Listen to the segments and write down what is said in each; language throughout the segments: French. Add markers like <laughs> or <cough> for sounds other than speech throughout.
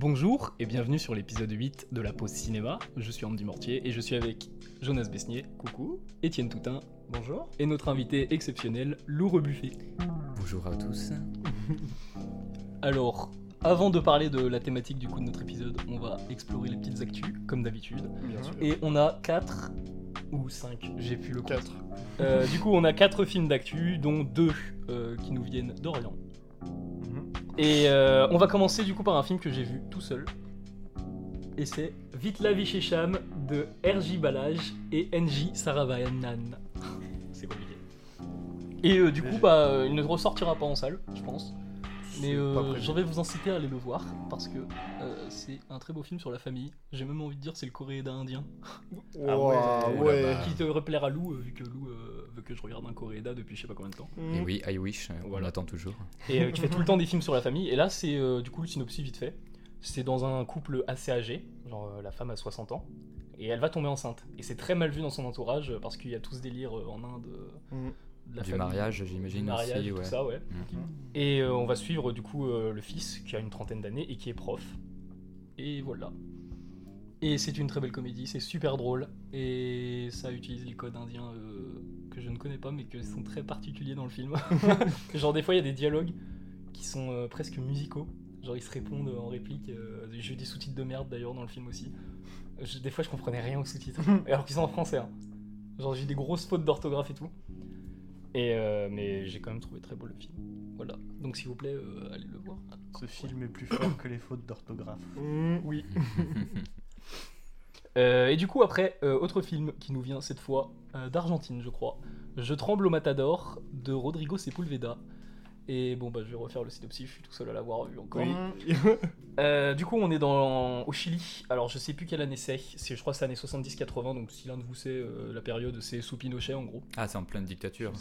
Bonjour et bienvenue sur l'épisode 8 de la pause cinéma. Je suis Andy Mortier et je suis avec Jonas Besnier, coucou, Étienne Toutin, bonjour, et notre invité exceptionnel, Lou Rebuffet. Bonjour à tous. <laughs> Alors, avant de parler de la thématique du coup de notre épisode, on va explorer les petites actus, comme d'habitude. Bien sûr. Et on a 4 ou 5, j'ai plus le compte. 4. Euh, du coup, on a 4 films d'actu, dont 2 qui nous viennent d'Orient. Et euh, on va commencer du coup par un film que j'ai vu tout seul. Et c'est Vite la vie chez Cham de R.J. Balaj et N.J. Saravanan. c'est compliqué. Et euh, du coup, bah, euh, il ne ressortira pas en salle, je pense. Mais euh, j'en vais vous inciter à aller le voir parce que euh, c'est un très beau film sur la famille. J'ai même envie de dire c'est le Coréda indien. <laughs> Ah ouais, Oh ouais. Qui te replaire à Lou, euh, vu que Lou euh, veut que je regarde un Coréda depuis je sais pas combien de temps. Et oui, I wish, euh, on Voilà. attend toujours. et euh, qui fait tout le temps des films sur la famille. Et là, c'est euh, du coup le synopsis vite fait. C'est dans un couple assez âgé, genre euh, la femme a 60 ans, et elle va tomber enceinte. Et c'est très mal vu dans son entourage parce qu'il y a tout ce délire en Inde Mm. La Du famille, mariage, du j'imagine mariage, aussi, tout ouais. ça, ouais. Mhm. Et euh, on va suivre du coup euh, le fils qui a une trentaine d'années et qui est prof. Et voilà. Et c'est une très belle comédie, c'est super drôle et ça utilise les codes indiens euh, que je ne connais pas mais qui sont très particuliers dans le film. <laughs> Genre des fois il y a des dialogues qui sont euh, presque musicaux. Genre ils se répondent en réplique. euh, J'ai eu des sous-titres de merde d'ailleurs dans le film aussi. Je- des fois je comprenais rien aux sous-titres <laughs> alors qu'ils sont en français. hein. Genre j'ai eu des grosses fautes d'orthographe et tout. Et euh, mais j'ai quand même trouvé très beau le film. Voilà. Donc s'il vous plaît, euh, allez le voir. Ce film est plus fort que les fautes d'orthographe. Mm. Oui. <laughs> Euh, et du coup après, euh, autre film qui nous vient cette fois euh, d'Argentine, je crois. Je tremble au matador de Rodrigo Sepulveda. Et bon bah je vais refaire le synopsis, je suis tout seul à l'avoir vu encore. Oui. <laughs> Euh, du coup on est dans, au Chili, alors je sais plus quelle année c'est, c'est je crois que c'est année 70-80, donc si l'un de vous sait euh, la période c'est sous Pinochet en gros. Ah, c'est en pleine dictature.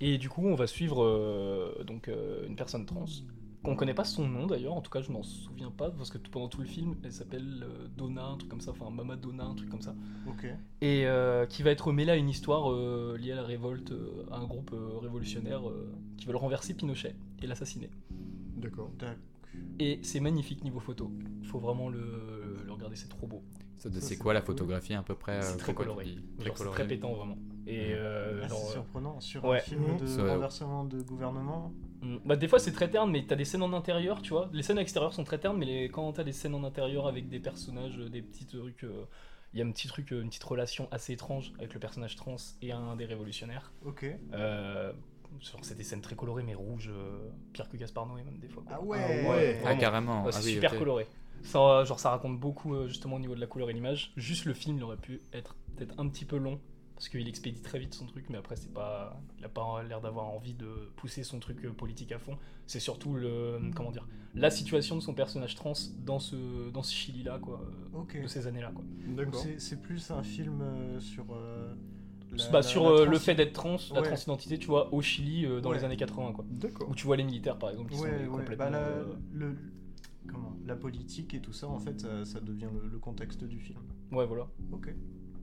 Et du coup, on va suivre euh, donc euh, une personne trans qu'on connaît pas son nom d'ailleurs. En tout cas, je m'en souviens pas parce que tout- pendant tout le film, elle s'appelle euh, Donna, un truc comme ça, enfin Mama Donna, un truc comme ça. Ok. Et euh, qui va être mêlée à une histoire euh, liée à la révolte, euh, à un groupe euh, révolutionnaire euh, qui veulent renverser Pinochet et l'assassiner. D'accord. Et c'est magnifique niveau photo. Il faut vraiment le, le regarder, c'est trop beau. C'est quoi la photographie à peu près C'est très coloré. Très coloré. très pétant vraiment. Et euh, Ah, genre, c'est euh, surprenant. Sur ouais. un film de Ça, ouais. renversement de gouvernement. Mm. Bah, des fois c'est très terne, mais t'as des scènes en intérieur, tu vois. Les scènes extérieures sont très ternes, mais les... quand t'as des scènes en intérieur avec des personnages, euh, des petits trucs. euh, Il y a un petit truc, euh, une petite relation assez étrange avec le personnage trans et un des révolutionnaires. Ok. Euh, c'est des scènes très colorées, mais rouges, euh, pire que Gaspard Noé, même des fois. quoi. Ah ouais. Ah ouais. Ah, Vraiment. carrément. Ah c'est oui, super ok. coloré. Ça, euh, genre, ça raconte beaucoup euh, justement au niveau de la couleur et l'image. Juste le film, il aurait pu être peut-être un petit peu long parce qu'il expédie très vite son truc, mais après c'est pas, il a pas l'air d'avoir envie de pousser son truc euh, politique à fond. C'est surtout le, comment dire, la situation de son personnage trans dans ce, dans ce Chili là quoi, euh, de ces années là quoi. C'est c'est plus un film euh, sur. euh, la- bah, la- sur la trans- le fait d'être trans, la transidentité, tu vois, au Chili euh, dans Ouais. les années 80 quoi. D'accord. Où tu vois les militaires par exemple qui Ouais, sont ouais. complètement. Bah, la, euh, le, comment, la politique et tout ça, en fait, ça, ça devient le, le contexte du film. Ouais voilà. Ok.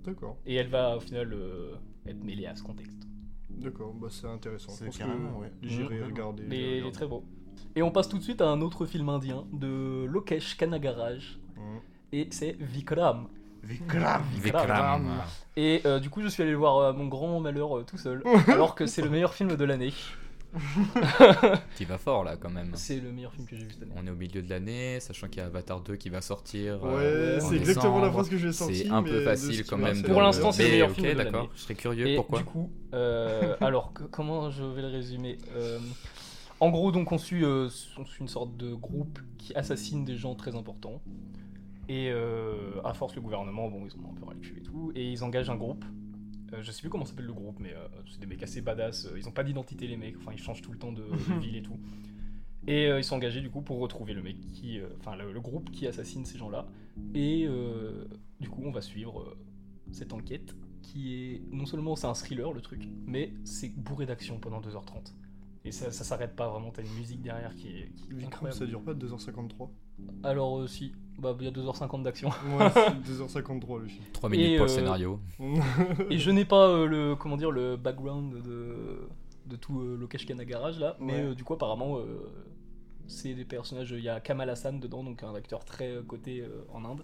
D'accord. Et elle va au final euh, être mêlée à ce contexte. D'accord. Bah c'est intéressant. Je C'est pense carrément, que ouais. J'irai regarder. Mais il est très beau. Et on passe tout de suite à un autre film indien de Lokesh Kanagaraj. Mm. Et c'est Vikram. Vikram. Vikram. Et euh, du coup, je suis allé le voir à mon grand malheur euh, tout seul. <laughs> alors que c'est le meilleur film de l'année. <laughs> Qui va fort là quand même. C'est le meilleur film que j'ai vu cette année. On est au milieu de l'année, sachant qu'il y a Avatar 2 qui va sortir. Ouais, euh, en c'est exactement la phrase que j'ai sortie. C'est un peu facile quand même. Pour l'instant, c'est le meilleur ok, film de l'année. d'accord. Je serais curieux. Et Pourquoi du coup, euh, <laughs> alors comment je vais le résumer Euh, En gros, donc on suit, euh, on suit une sorte de groupe qui assassine des gens très importants. Et euh, à force, le gouvernement, bon, ils en ont un peu ras le cul et tout, et ils engagent un groupe. Euh, je sais plus comment s'appelle le groupe, mais euh, c'est des mecs assez badass. euh, Ils ont pas d'identité les mecs, enfin ils changent tout le temps de, de <laughs> ville et tout. Et euh, ils sont engagés du coup pour retrouver le mec qui, euh, enfin le, le groupe qui assassine ces gens-là. Et euh, du coup, on va suivre euh, cette enquête qui est non seulement c'est un thriller le truc, mais c'est bourré d'action pendant 2h30. Et ça, ça s'arrête pas vraiment, t'as une musique derrière qui est, qui est incroyable. ça dure pas 2h53 Alors euh, si, bah il y a 2h50 d'action. Ouais, <laughs> c'est 2h53 le film. 3 minutes Et, pour le euh, scénario. <laughs> Et je n'ai pas euh, le comment dire le background de, de tout euh, Lokesh Kanagaraj là, mais Ouais. euh, du coup apparemment euh, C'est des personnages. Il y a Kamal Hassan dedans, donc un acteur très euh, coté euh, en Inde.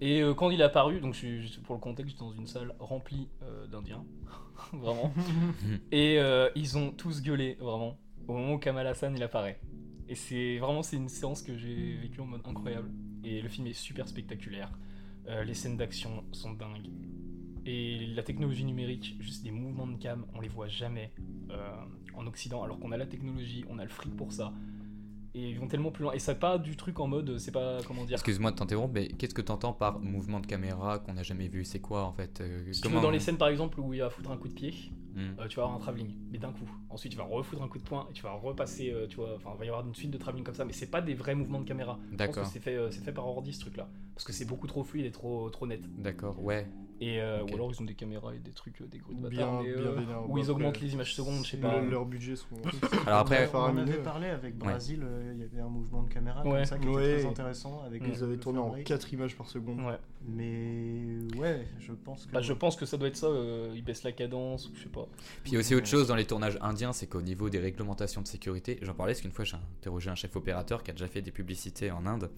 Et euh, quand il est apparu, donc je suis- je suis- pour le contexte, j'étais dans une salle remplie euh, d'Indiens, <laughs> vraiment. Et euh, ils ont tous gueulé, vraiment, au moment où Kamal Hassan il apparaît. Et c'est vraiment c'est une séance que j'ai vécue en mode incroyable. Et le film est super spectaculaire. Euh, les scènes d'action sont dingues. Et la technologie numérique, juste des mouvements de cam, on les voit jamais euh, en Occident, alors qu'on a la technologie, on a le fric pour ça. Et ils vont tellement plus loin. Et ça pas du truc en mode, c'est pas comment dire. Excuse-moi de t'interrompre, mais qu'est-ce que t'entends par mouvement de caméra qu'on n'a jamais vu? C'est quoi en fait euh, Si comment- dans les scènes par exemple où il va foutre un coup de pied, Hmm. euh, tu vas avoir un travelling, mais d'un coup. Ensuite, tu vas refoutre un coup de poing et tu vas repasser, euh, tu vois, enfin, il va y avoir une suite de travelling comme ça, mais c'est pas des vrais mouvements de caméra. D'accord. c'est fait, euh, c'est fait par ordi ce truc-là, parce que c'est beaucoup trop fluide et trop, trop net. D'accord, ouais. Et euh, ou alors ils ont des caméras et des trucs, euh, des grues de bâtard, bien euh, où ils augmentent après, les images secondes, je sais pas. Leurs budgets sont. <laughs> Alors après, on en faramineux. avait parlé avec Brésil, euh, il y avait un mouvement de caméra Ouais. comme ça qui Ouais. était très intéressant. Avec Ils avaient tourné en fabrique. 4 images par seconde. Ouais. Mais ouais, je pense que. Bah, je pense que ça doit être ça. euh, ils baissent la cadence ou je sais pas. Puis il y a aussi autre chose dans les tournages indiens, c'est qu'au niveau des réglementations de sécurité, j'en parlais parce qu'une fois j'ai interrogé un chef opérateur qui a déjà fait des publicités en Inde,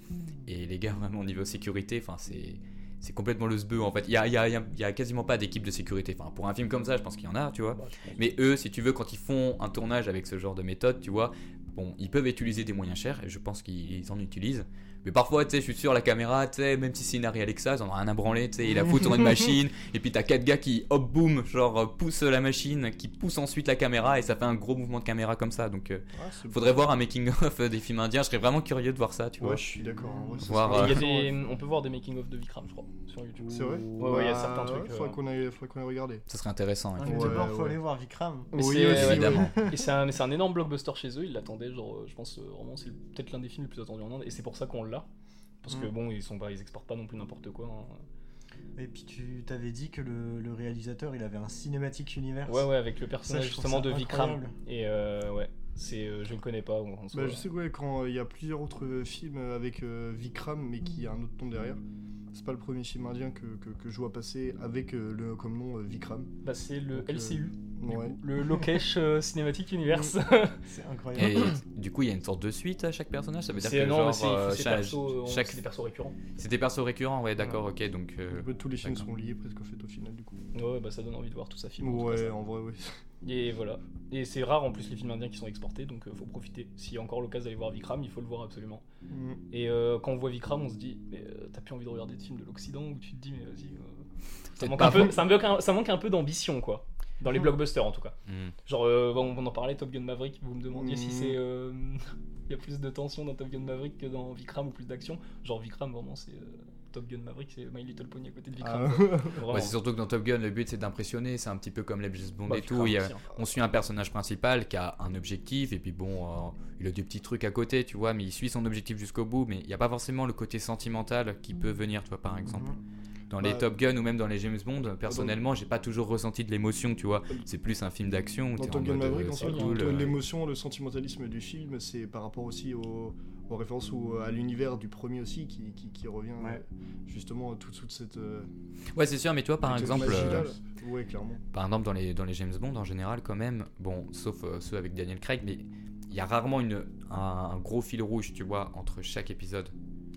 et les gars vraiment au niveau sécurité, enfin c'est c'est complètement le sbeu en fait. Il y a, il y a- il y a- il y a quasiment pas d'équipe de sécurité. Enfin pour un film comme ça, je pense qu'il y en a, tu vois. Bah. Mais eux, si tu veux, quand ils font un tournage avec ce genre de méthode, tu vois, bon, ils peuvent utiliser des moyens chers, et je pense qu'ils en utilisent. Mais parfois, tu sais, je suis sûr, la caméra, tu sais, même si c'est une Alexa, ils en ont rien à branler, tu sais, ils la foutent sur une <laughs> machine, et puis t'as quatre gars qui, hop, boum, genre, euh, poussent la machine, qui poussent ensuite la caméra, et ça fait un gros mouvement de caméra comme ça. Donc, euh, Ah, faudrait voir un making-of des films indiens, je serais vraiment curieux de voir ça, tu vois. Ouais, je suis d'accord. Voir, des- ouais. on peut voir des making-of de Vikram, je crois, sur YouTube. C'est vrai Ouais, ouais, il y a Bah, certains trucs. Faudrait euh, qu'on aille, faudrait qu'on aille regarder. Ça serait intéressant, ouais. Ouais, d'abord, faut ouais. aller voir Vikram. Mais Oui, ouais, évidemment. <laughs> Et c'est un, un énorme blockbuster chez eux, ils l'attendaient, genre, euh, je pense euh, vraiment, c'est peut-être l'un des films les plus attendus en Inde, et c'est pour ça qu'on l'a. Parce que Mm. bon, ils, sont pas, ils exportent pas non plus n'importe quoi. hein. Et puis tu t'avais dit que le, le réalisateur il avait un cinématique univers. Ouais, ouais, avec le personnage justement de Vikram. Et euh, ouais, c'est, euh, je le connais pas. en soi. Bah, je sais que ouais, quand euh, il y a plusieurs autres films avec euh, Vikram, mais qui a un autre nom derrière. C'est pas le premier film indien que, que, que je vois passer avec euh, le comme nom euh, Vikram. Bah, c'est le Donc, LCU, Ouais. le Lokesh euh, Cinematic Universe. <laughs> C'est Et incroyable. du coup, il y a une sorte de suite à chaque personnage, ça veut dire C'est que non, genre, mais c'est euh, c'est chaque- perso, chaque- c'est des persos récurrents. c'est des persos récurrents, ouais, d'accord, ok, donc... euh, peu tous les films sont liés presque au fait au final du coup. Ouais, bah ça donne envie de voir tout ça film. en tout cas, Ouais, ça. en vrai, ouais. Et voilà. Et c'est rare en plus les films indiens qui sont exportés, donc euh, faut profiter. S'il y a encore l'occasion d'aller voir Vikram, il faut le voir absolument. Mm. Et euh, quand on voit Vikram, on se dit, mais euh, t'as plus envie de regarder de films de l'Occident où tu te dis, mais vas-y. euh, ça, manque un peu, faux. ça, manque un, ça manque un peu d'ambition, quoi. Dans les Mm. blockbusters en tout cas. hmm. Genre, euh, on, on en parlait, Top Gun Maverick, vous me demandiez si Mm. c'est. euh, <laughs> Il y a plus de tension dans Top Gun Maverick que dans Vikram ou plus d'action. Genre, Vikram, vraiment, c'est. euh, Top Gun Maverick, c'est My Little Pony à côté de Vikram. Ah. <laughs> Ouais, c'est surtout que dans Top Gun, le but c'est d'impressionner, c'est un petit peu comme les James Bond Bah, et tout. Vikram il y a- aussi, hein. on suit un personnage principal qui a un objectif, et puis bon, euh, il a des petits trucs à côté, tu vois, mais il suit son objectif jusqu'au bout, mais il n'y a pas forcément le côté sentimental qui peut venir, tu vois, par exemple. Dans les Bah, Top Gun ou même dans les James Bond, personnellement, j'ai pas toujours ressenti de l'émotion, tu vois. C'est plus un film d'action Dans Top Gun Maverick, euh, en toi, euh, l'émotion, le sentimentalisme du film, c'est par rapport aussi au- aux références ou à l'univers du premier aussi qui, qui, qui revient Ouais. justement tout toute cette. euh, Ouais, c'est sûr, mais toi, par cette exemple, euh. Ouais, clairement. par exemple dans les, dans les James Bond en général, quand même, bon, sauf euh, ceux avec Daniel Craig, mais il y a rarement une, un, un gros fil rouge, tu vois, entre chaque épisode.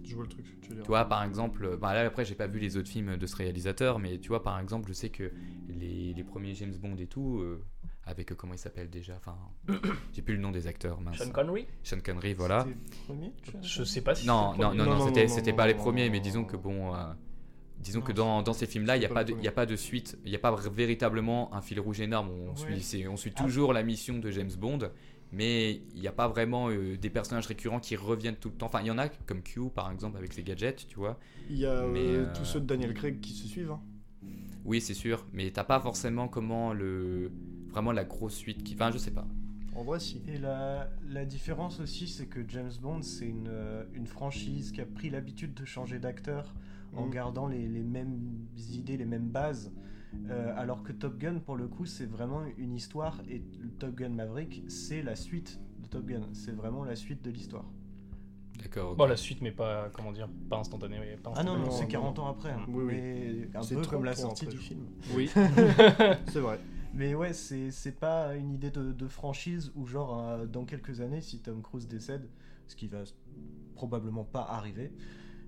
Je vois le truc, tu veux dire. Tu vois, par exemple, bah là après, j'ai pas vu les autres films de ce réalisateur, mais tu vois, par exemple, je sais que les, les premiers James Bond et tout, euh, avec euh, comment il s'appelle déjà, enfin, <coughs> j'ai plus le nom des acteurs, mince. Sean Connery? Sean Connery, voilà. C'était le premier, tu vois? Je sais pas si. Non, non, premier. non, Non, non, non, c'était, pas les premiers, mais disons que bon, euh, disons Non, que dans, dans ces films-là, il n'y a, pas de- le il y a pas de suite, il n'y a pas véritablement un fil rouge énorme. On, Ouais. suit, on suit Ah. toujours la mission de James Bond, mais il n'y a pas vraiment euh, des personnages récurrents qui reviennent tout le temps. Enfin, il y en a, comme Q par exemple, avec ses gadgets, tu vois. Il y a Mais, euh, euh, tous ceux de Daniel Craig qui se suivent. hein. Oui, c'est sûr, mais t'as pas forcément comment le. Vraiment la grosse suite qui. Enfin, je sais pas. En vrai, si. Et la, la différence aussi, c'est que James Bond, c'est une, euh, une franchise qui a pris l'habitude de changer d'acteur en Mhm. gardant les, les mêmes idées, les mêmes bases. Euh, alors que Top Gun, pour le coup, c'est vraiment une histoire et Top Gun Maverick, c'est la suite de Top Gun. C'est vraiment la suite de l'histoire. D'accord. Bon, la suite, mais pas, comment dire, pas instantanée. pas Ah non, non, non, c'est non, 40 non. ans après. hein. Oui, oui. Mais un C'est peu 30 comme la sortie du film. Oui, <laughs> c'est vrai. Mais ouais, c'est c'est pas une idée de, de franchise où, genre, euh, dans quelques années, si Tom Cruise décède, ce qui va probablement pas arriver.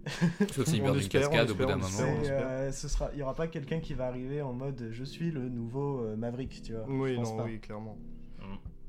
<laughs> Sauf s'il meurt d'une cascade au bout d'un moment. euh, ce sera, il y aura pas quelqu'un qui va arriver en mode je suis le nouveau euh, Maverick, tu vois. Oui, non, pas. oui, clairement. Mm.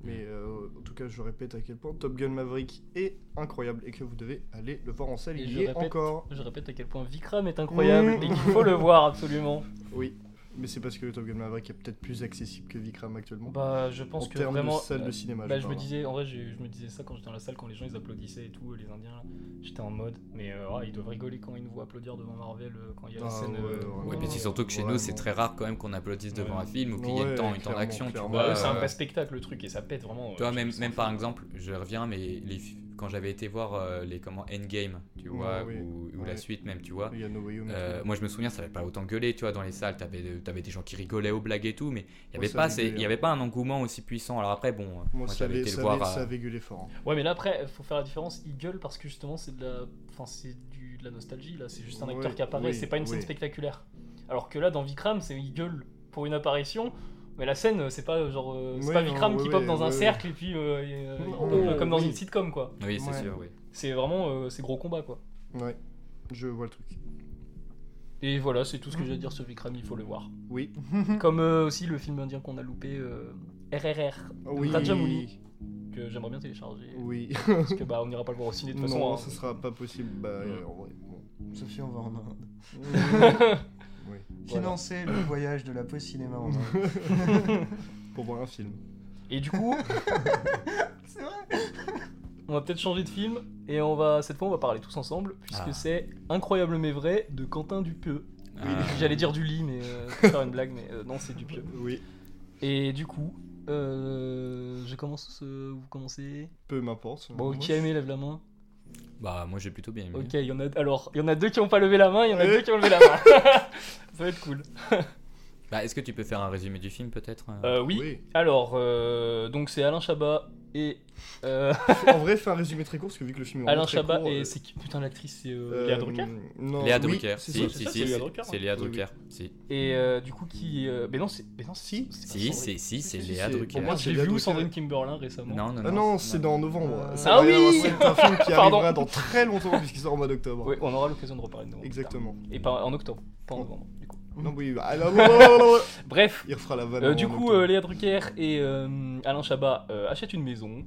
Mais euh, en tout cas, je répète à quel point Top Gun Maverick est incroyable et que vous devez aller le voir en salle. Et Il y est répète- encore. Je répète à quel point Vikram est incroyable Mmh. et qu'il faut le voir absolument. Oui, mais c'est parce que Top Gun Maverick est peut-être plus accessible que Vikram actuellement. Bah, je en pense que termes vraiment. de salle euh, de cinéma. Bah, je je me disais, en vrai, je me disais ça quand j'étais dans la salle, quand les gens ils applaudissaient et tout, les Indiens là. J'étais en mode, mais euh, ah, ils doivent rigoler quand ils nous voient applaudir devant Marvel euh, quand il y a la Ah, scène. ouais, euh, ouais, Ouais, puis c'est surtout que chez nous, c'est très rare quand même qu'on applaudisse devant Ouais. un film ou qu'il y ait temps, une temps d'action. Tu vois, Ouais, c'est un euh, vrai spectacle le truc et ça pète vraiment. Euh, même, même par exemple, je reviens, mais les, quand j'avais été voir euh, les comment Endgame, tu vois, oui. ou, ou la suite même, tu vois. Il No euh, moi je me souviens ça avait pas autant gueulé tu vois dans les salles t'avais avais des gens qui rigolaient aux blagues et tout mais il y avait pas il y avait pas un engouement aussi puissant alors après bon euh, Moi, j'avais avait, été ça le voir avait- à- ça avait gueulé fort. hein. Ouais, mais là après, faut faire la différence. Ils gueulent parce que justement, c'est de la, enfin, c'est du de la nostalgie là. C'est juste un acteur Ouais, qui apparaît. oui, c'est pas une scène spectaculaire. Alors que là, dans Vikram, c'est ils gueulent pour une apparition. Mais la scène, c'est pas genre, euh, c'est Ouais, pas non, Vikram ouais, qui pop ouais, dans un ouais, cercle et puis euh, euh, euh, comme dans oui. une sitcom quoi. oui c'est Ouais. sûr oui C'est vraiment, euh, c'est gros combat quoi. Ouais, je vois le truc. Et voilà, c'est tout ce que j'ai à dire sur Vikram. Il faut le voir. Oui, <laughs> Comme euh, aussi le film indien qu'on a loupé, euh, RRR, oui. Rajamouli, que j'aimerais bien télécharger. Oui. Parce que bah, on n'ira pas le voir au ciné de toute façon. non, hein. ce sera pas possible. Bah, euh, en vrai. bon. Sophie, on va en Inde. <laughs> <laughs> Financer le <clears throat> voyage de la pause cinéma en. <laughs> Pour voir un film. Et du coup, <laughs> C'est vrai on va peut-être changer de film et on va cette fois on va parler tous ensemble puisque Ah. c'est Incroyable mais vrai de Quentin Dupieux. Ah, J'allais dire du lit mais euh, faire une blague mais euh, non c'est Dupieux. Oui, Et du coup, euh, je commence, euh, vous commencez. peu m'importe. Bon, qui a aimé lève la main. bah moi j'ai plutôt bien aimé Ok, il y en a alors il y en a deux qui ont pas levé la main, il y en a Ouais. deux qui ont levé la main. <laughs> Ça va être cool. <laughs> bah est-ce que tu peux faire un résumé du film peut-être Euh, oui. Oui. Alors euh, donc c'est Alain Chabat et euh, <laughs> en vrai, fais un résumé très court parce que vu que le film est Alain Chabat court, et euh, c'est qui putain l'actrice c'est euh, euh, Léa Drucker. Non, Léa oui, Drucker c'est si ça, si c'est ça, si c'est Léa Drucker, c'est. Léa Oui, oui. Drucker si Et euh, du coup qui euh, mais non c'est mais non Si. si c'est si c'est si, Léa c'est- Drucker moi, j'ai Léa vu. Sandrine Kimberlin récemment. non non Ah non, c'est dans novembre. Euh, Ah oui C'est un film qui arrivera dans très longtemps puisqu'il sort au mois d'octobre. Oui, on aura l'occasion de reparler de novembre. Exactement. Et pas en octobre, pas en novembre. Non, oui, bah, alors, blablabla. <laughs> Bref, il refera la vanne. euh, du coup, euh, Léa Drucker et euh, Alain Chabat euh, achètent une maison.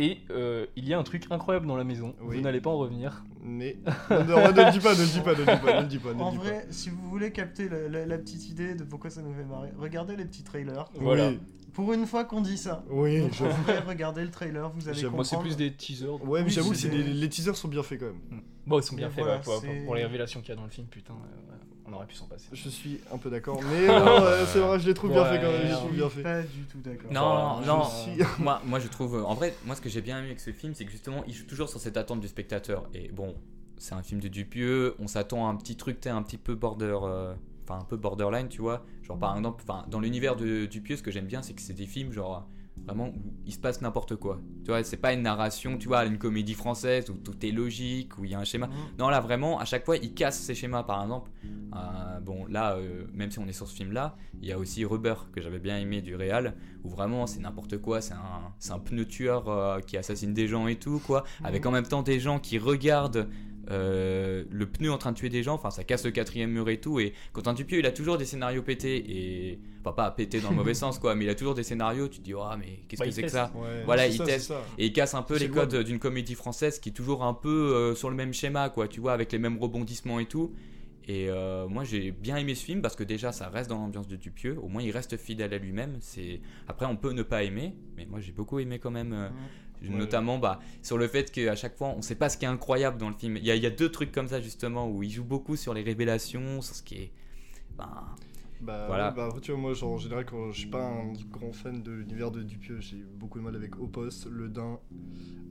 Et euh, il y a un truc incroyable dans la maison. Oui. Vous n'allez pas en revenir. Mais. Non, non, ne le dis pas, ne le dis pas, ne le dis pas, ne le dis pas. ne En dis pas. vrai, si vous voulez capter la, la- la petite idée de pourquoi ça nous fait marrer, regardez les petits trailers. Voilà. Oui, Pour une fois qu'on dit ça, oui, j'avoue. regardez le trailer, vous allez J'avoue. Moi, c'est comprendre. plus des teasers. Ouais, mais j'avoue, des- les, les teasers sont bien faits quand même. Bon, ils sont bien Mais faits, voilà, ouais, pour, pour les révélations qu'il y a dans le film, putain. euh, ouais, on aurait pu s'en passer. Je suis un peu d'accord, mais non, euh, <laughs> c'est vrai, je les trouve bien faits quand même. Je trouve suis bien faits. pas du tout d'accord. Non, non, suis- <laughs> moi, moi je trouve. En vrai, moi ce que j'ai bien aimé avec ce film, c'est que justement, il joue toujours sur cette attente du spectateur. Et bon, c'est un film de Dupieux, on s'attend à un petit truc, t'es un petit peu border. euh, Enfin, un peu borderline, tu vois. Genre, par exemple, enfin, dans l'univers de Dupieux, ce que j'aime bien, c'est que c'est des films, genre, vraiment, où il se passe n'importe quoi. Tu vois, c'est pas une narration, tu vois, une comédie française où tout est logique, où il y a un schéma. Mhm. Non, là vraiment, à chaque fois, il casse ses schémas. Par exemple, euh, bon, là, euh, même si on est sur ce film-là, il y a aussi Rubber que j'avais bien aimé du Real, où vraiment c'est n'importe quoi. C'est un, un pneu tueur euh, qui assassine des gens et tout, quoi. Avec en même temps des gens qui regardent. Euh, le pneu en train de tuer des gens, enfin ça casse le quatrième mur et tout. Et Quentin Dupieux, il a toujours des scénarios pétés et enfin pas pétés dans le mauvais <laughs> sens quoi, mais il a toujours des scénarios. Tu te dis oh mais qu'est-ce Bah, que c'est que ça Ouais, Voilà, il ça, teste. et il casse un peu les le codes d'une comédie française qui est toujours un peu euh, sur le même schéma, quoi, tu vois, avec les mêmes rebondissements et tout. Et euh, moi j'ai bien aimé ce film parce que déjà ça reste dans l'ambiance de Dupieux, au moins il reste fidèle à lui-même. C'est après on peut ne pas aimer, mais moi j'ai beaucoup aimé quand même, euh, Ouais. Notamment bah, sur le fait qu'à chaque fois on sait pas ce qui est incroyable dans le film. Il y, a, il y a deux trucs comme ça justement où il joue beaucoup sur les révélations, sur ce qui est ben, Bah, Voilà. ouais, bah, tu vois, moi, genre, en général, quand je suis pas un grand fan de l'univers de Dupieux, j'ai beaucoup de mal avec Opos, Le Dain.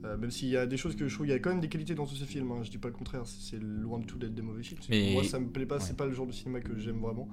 euh, même s'il y a des choses que je trouve, il y a quand même des qualités dans tous ces films. Hein, je dis pas le contraire, c'est loin de tout d'être des mauvais films. Mais- Moi, ça me plaît pas, ouais. c'est pas le genre de cinéma que j'aime vraiment.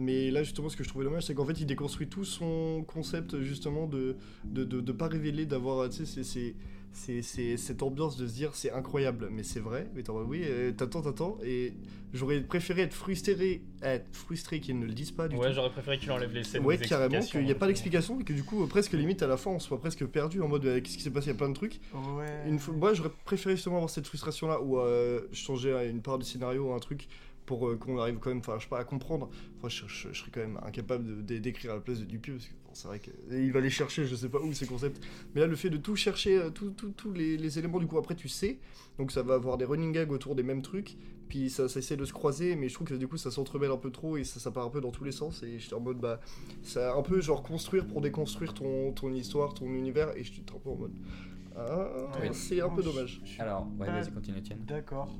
Mais là, justement, ce que je trouvais dommage, c'est qu'en fait, il déconstruit tout son concept, justement, de de, de, de pas révéler, d'avoir, tu sais, c'est- c'est c'est c'est cette ambiance de se dire c'est incroyable, mais c'est vrai. Mais t'en oui, euh, t'attends, t'attends, et j'aurais préféré être frustré, être frustré qu'ils ne le disent pas du Ouais, tout. j'aurais préféré qu'il enlève les scènes. Ouais, des carrément, qu'il n'y a pas euh, d'explication et que du coup, euh, presque limite à la fin, on soit presque perdu en mode euh, qu'est-ce qui s'est passé, il y a plein de trucs. Ouais. Une fois, moi, j'aurais préféré justement avoir cette frustration-là où euh, changer à une part du scénario, un truc pour euh, qu'on arrive quand même, enfin, je sais pas, à comprendre. Enfin, je, je- je serais quand même incapable d'écrire à la place de Dupieux parce que bon, c'est vrai qu'il va les chercher, je sais pas où ces concepts. Mais là, le fait de tout chercher, euh, tout- tout- tous les, les éléments, du coup, après, tu sais. Donc, ça va avoir des running gags autour des mêmes trucs. Puis ça, ça essaie de se croiser, mais je trouve que du coup, ça s'entremêle un peu trop et ça, ça part un peu dans tous les sens. Et j'étais en mode, bah, c'est un peu genre construire pour déconstruire ton, ton histoire, ton univers. Et je suis un peu en mode. Ah, Oui. c'est un peu dommage. Alors, ouais, pas vas-y, continue, Etienne. D'accord.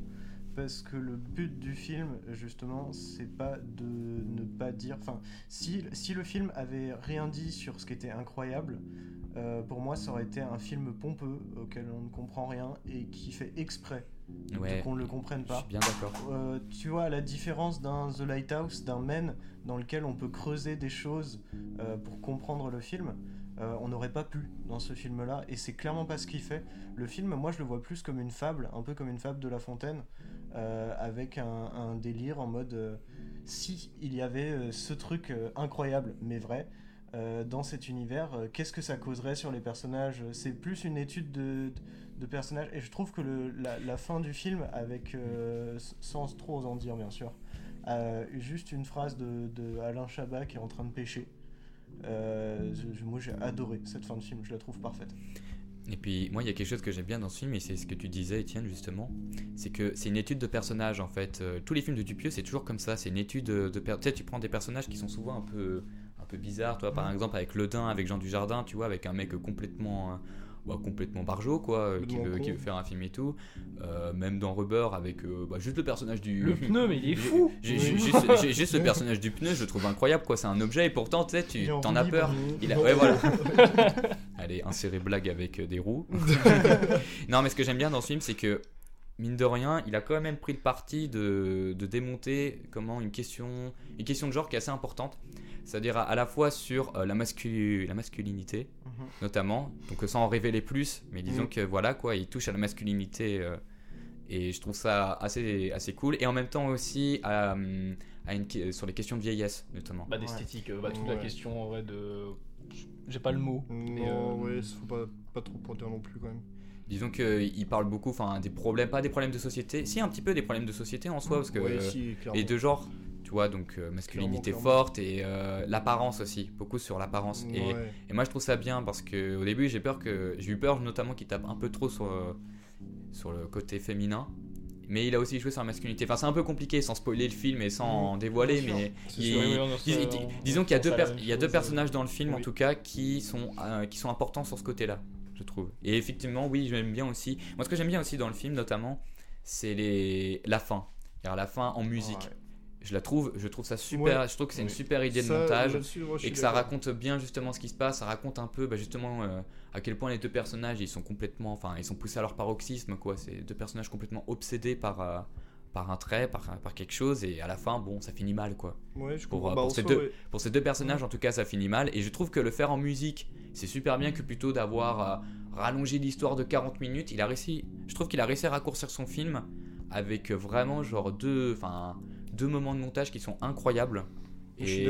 Parce que le but du film, justement, c'est pas de ne pas dire. Enfin, si, si le film avait rien dit sur ce qui était incroyable, euh, pour moi, ça aurait été un film pompeux auquel on ne comprend rien et qui fait exprès Ouais, qu'on ne le comprenne je pas. suis bien d'accord. Euh, tu vois, la différence d'un The Lighthouse, d'un Men, dans lequel on peut creuser des choses euh, pour comprendre le film, on n'aurait pas pu dans ce film-là, et c'est clairement pas ce qu'il fait. Le film, moi, je le vois plus comme une fable, un peu comme une fable de La Fontaine, euh, avec un, délire en mode euh, si il y avait euh, ce truc euh, incroyable, mais vrai. dans cet univers, qu'est-ce que ça causerait sur les personnages? C'est plus une étude de, personnages. Et je trouve que la, fin du film, avec sans trop en dire bien sûr, juste une phrase de, de Alain Chabat qui est en train de pêcher. Moi j'ai adoré cette fin de film, je la trouve parfaite. Et puis, moi, il y a quelque chose que j'aime bien dans ce film, et c'est ce que tu disais, Étienne, justement. C'est que c'est une étude de personnages, en fait. Euh, tous les films de Dupieux, c'est toujours comme ça. C'est une étude de. de per- Tu sais, tu prends des personnages qui sont souvent un peu, un peu bizarres. Toi, par exemple, avec Le Dain, avec Jean Dujardin, tu vois, avec un mec complètement. euh, bah, complètement barjot, quoi, euh, qui veut, con. qui veut faire un film et tout. Euh, même dans Rubber, avec euh, bah, juste le personnage du. Le pneu, mais il est <laughs> fou J'ai- Oui. j'ai- juste, le personnage du pneu, je le trouve incroyable, quoi. C'est un objet, et pourtant, tu sais, t'en as peur. Il a- ouais, voilà. <laughs> <laughs> Allez, insérer blague avec des roues. non, mais ce que j'aime bien dans ce film, c'est que, mine de rien, il a quand même pris le parti de, de démonter comment une question, une question de genre qui est assez importante. C'est-à-dire à, à la fois sur euh, la, masculi- la masculinité, Mhm. notamment, donc euh, sans en révéler plus, mais disons Mhm. que voilà, quoi, il touche à la masculinité. euh, et je trouve ça assez, assez cool. Et en même temps aussi à, hum, à une, sur les questions de vieillesse, notamment. Bah, d'esthétique, bah, toute la question ouais, de. J'ai pas le mot. mais, Non, euh, ouais, faut pas, pas trop pointer non plus quand même. Disons qu'il parle beaucoup, enfin, des problèmes, pas des problèmes de société, si un petit peu des problèmes de société en soi, parce que Ouais, si, et de genre, tu vois, donc euh, masculinité Clairement, clairement. forte et euh, l'apparence aussi, beaucoup sur l'apparence. Et, Ouais. et moi je trouve ça bien parce que au début j'ai peur que j'ai eu peur notamment qu'il tape un peu trop sur euh, sur le côté féminin. Mais il a aussi joué sur la masculinité. Enfin, c'est un peu compliqué sans spoiler le film et sans en dévoiler, mais il-. Oui, disons qu'il y a deux, à il y a deux personnages dans le film en tout cas qui sont, euh, qui sont importants sur ce côté-là, je trouve. Et effectivement, oui, j'aime bien aussi. Moi, ce que j'aime bien aussi dans le film, notamment, c'est les... la fin. C'est-à-dire la fin en musique. Ouais. Je la trouve, je trouve ça super. Ouais. Je trouve que c'est une super idée de Ça, montage moi, et que ça raconte bien justement ce qui se passe. Ça raconte un peu, bah, justement, euh, à quel point les deux personnages, ils sont complètement, enfin, ils sont poussés à leur paroxysme, quoi. C'est deux personnages complètement obsédés par. euh, par un trait, par, par quelque chose, et à la fin, bon, ça finit mal, quoi. Ouais, je pour, euh, Bah, pour ces deux-. Pour ces deux personnages, en tout cas, ça finit mal. Et je trouve que le faire en musique, c'est super bien que plutôt d'avoir rallongé l'histoire de 40 minutes. Il a réussi, je trouve qu'il a réussi à raccourcir son film avec vraiment genre deux, enfin, deux moments de montage qui sont incroyables. Je suis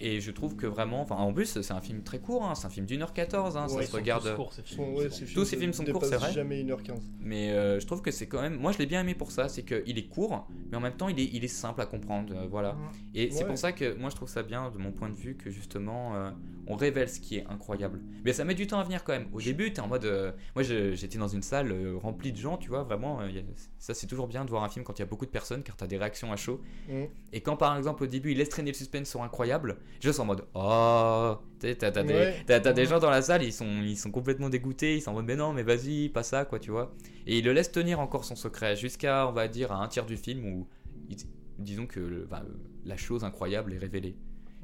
et je trouve que vraiment, enfin, en plus, c'est un film très court, hein, c'est un film d'une heure 14, hein, Ouais, ça ils se sont regarde. Tous courts, ces films, Son- ouais, c'est ces bon. Tous ces films sont courts, c'est vrai. jamais 1h15. Mais euh, je trouve que c'est quand même. Moi, je l'ai bien aimé pour ça. C'est qu'il est court, mais en même temps, il est, il est simple à comprendre. euh, voilà. Et c'est Ouais. pour ça que moi, je trouve ça bien, de mon point de vue, que justement, euh, on révèle ce qui est incroyable. Mais ça met du temps à venir quand même. Au début, t'es en mode. euh, moi, j'étais dans une salle euh, remplie de gens, tu vois, vraiment. euh, a- ça, c'est toujours bien de voir un film quand il y a beaucoup de personnes, car t'as des réactions à chaud. Et quand, par exemple, au début, il laisse traîner le suspense sur incroyable, je suis en mode. Oh T'as t'as des, Ouais. gens dans la salle, ils sont, ils sont complètement dégoûtés, ils sont en mode mais non, mais vas-y, pas ça, quoi, tu vois. Et il le laisse tenir encore son secret jusqu'à, on va dire, à un tiers du film où, disons que la chose incroyable est révélée.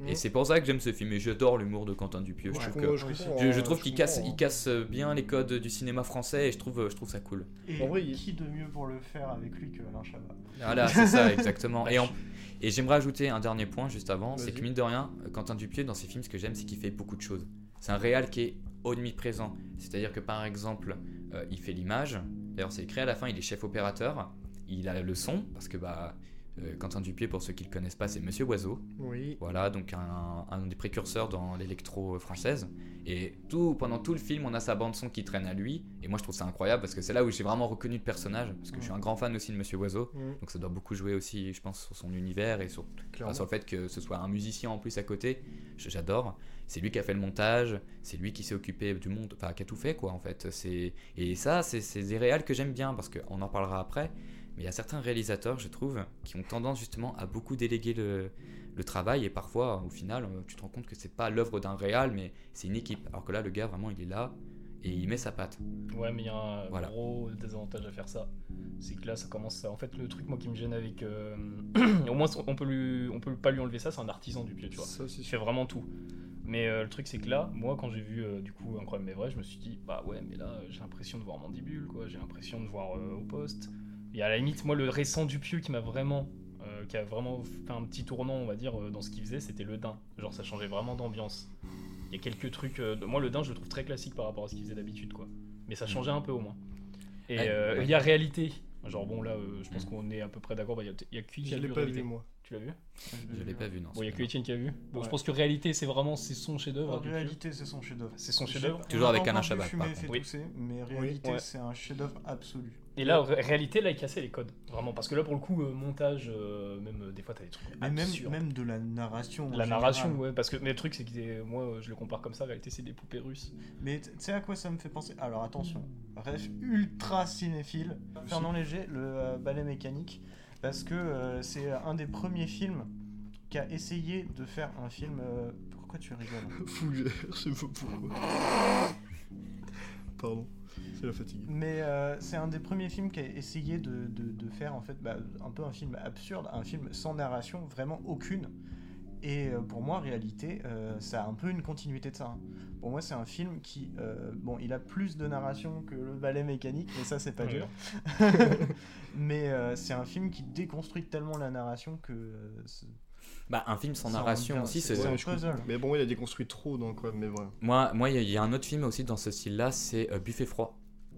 Et c'est pour ça que j'aime ce film. Et j'adore l'humour de Quentin Dupieux. Je trouve je que comprends, je comprends, je, je hein, trouve qu'il casse, il hein. casse bien les codes du cinéma français et je trouve, je trouve ça cool. Et En vrai, il- qui de mieux pour le faire avec lui que Alain Chabat? Voilà, c'est ça, <laughs> exactement. Et, en- et j'aimerais ajouter un dernier point juste avant, c'est que mine de rien, Quentin Dupieux, dans ses films, ce que j'aime, c'est qu'il fait beaucoup de choses. C'est un réal qui est omniprésent. C'est-à-dire que par exemple, euh, il fait l'image. D'ailleurs, c'est écrit à la fin, il est chef opérateur. Il a le son, parce que bah, euh, Quentin Dupieux, pour ceux qui ne le connaissent pas, c'est Monsieur Oiseau. Oui. Voilà, donc un, un des précurseurs dans l'électro française. Et tout, pendant tout le film, on a sa bande son qui traîne à lui. Et moi, je trouve ça incroyable parce que c'est là où j'ai vraiment reconnu le personnage. Parce que je suis un grand fan aussi de Monsieur Oiseau. Donc ça doit beaucoup jouer aussi, je pense, sur son univers et sur, sur le fait que ce soit un musicien en plus à côté. J'adore. C'est lui qui a fait le montage, c'est lui qui s'est occupé du monde, enfin qui a tout fait quoi en fait. Et ça, c'est c'est des réals que j'aime bien parce qu'on en parlera après. Mais il y a certains réalisateurs, je trouve, qui ont tendance justement à beaucoup déléguer le, le travail et parfois, au final, euh, tu te rends compte que c'est pas l'œuvre d'un réal, mais c'est une équipe. Alors que là, le gars vraiment, il est là et il met sa patte. Ouais, mais il y a un Voilà. gros désavantage à faire ça. C'est que là, ça commence à... En fait, le truc, moi, qui me gêne avec... euh, <clears throat> Au moins, on peut, lui... on peut pas lui enlever ça, c'est un artisan du pied, tu vois. Ça, c'est Il fait vraiment tout. Mais euh, le truc, c'est que là, moi, quand j'ai vu, euh, du coup, Incroyable mais vrai, je me suis dit, bah ouais, mais là, j'ai l'impression de voir Mandibule, quoi. J'ai l'impression de voir euh, Au Poste. Et à la limite, moi, le récent Dupieux qui m'a vraiment... euh, qui a vraiment fait un petit tournant, on va dire, euh, dans ce qu'il faisait, c'était le Dain. Genre, ça changeait vraiment d'ambiance. Il y a quelques trucs... euh, moi, le Dain, je le trouve très classique par rapport à ce qu'il faisait d'habitude, quoi. Mais ça changeait un peu, au moins. Et Ouais, euh, il ouais. y a réalité. Genre, bon, là, euh, je pense qu'on est à peu près d'accord. Bah, Il y a, il y a que Je qui a l'ai vu pas réalité. vu, moi. Tu l'as vu? Je l'ai pas vu, non. Bon, il y a que celui-là. Étienne qui a vu. Bon, je pense que réalité, c'est vraiment c'est son chef-d'œuvre. Réalité, c'est son chef-d'œuvre. C'est son chef-d'œuvre. Toujours avec Alain Chabat, Fumer par fait. Oui. tousser, mais réalité, Ouais. c'est un chef-d'œuvre absolu. Et là, ré- réalité, là, il cassait les codes. Vraiment. Parce que là, pour le coup, euh, montage, euh, même euh, des fois, t'as des trucs. Mais même, absurdes. même de la narration. en La narration, général. ouais. Parce que mais le truc, c'est que moi, je le compare comme ça. En réalité, c'est des poupées russes. Mais tu sais à quoi ça me fait penser? Alors attention, bref, ultra cinéphile. Fernand Léger, le euh, ballet mécanique, parce que euh, c'est un des premiers films qui a essayé de faire un film. euh, Pourquoi tu rigoles? <laughs> Fougère, je sais pas pourquoi. Pardon, c'est la fatigue. Mais euh, c'est un des premiers films qui a essayé de, de- de faire en fait bah, un peu un film absurde, un film sans narration, vraiment aucune. Et euh, pour moi, réalité, euh, ça a un peu une continuité de ça. hein. Pour moi, c'est un film qui, euh, bon, il a plus de narration que le ballet mécanique, mais ça, c'est pas Ouais. dur. <laughs> mais euh, c'est un film qui déconstruit tellement la narration que Bah, un film sans Ça narration aussi, c'est- Ouais. Mais bon, il a déconstruit trop dans quoi, mais voilà. Moi, moi, il y a- il y, a un autre film aussi dans ce style-là, c'est euh, Buffet froid.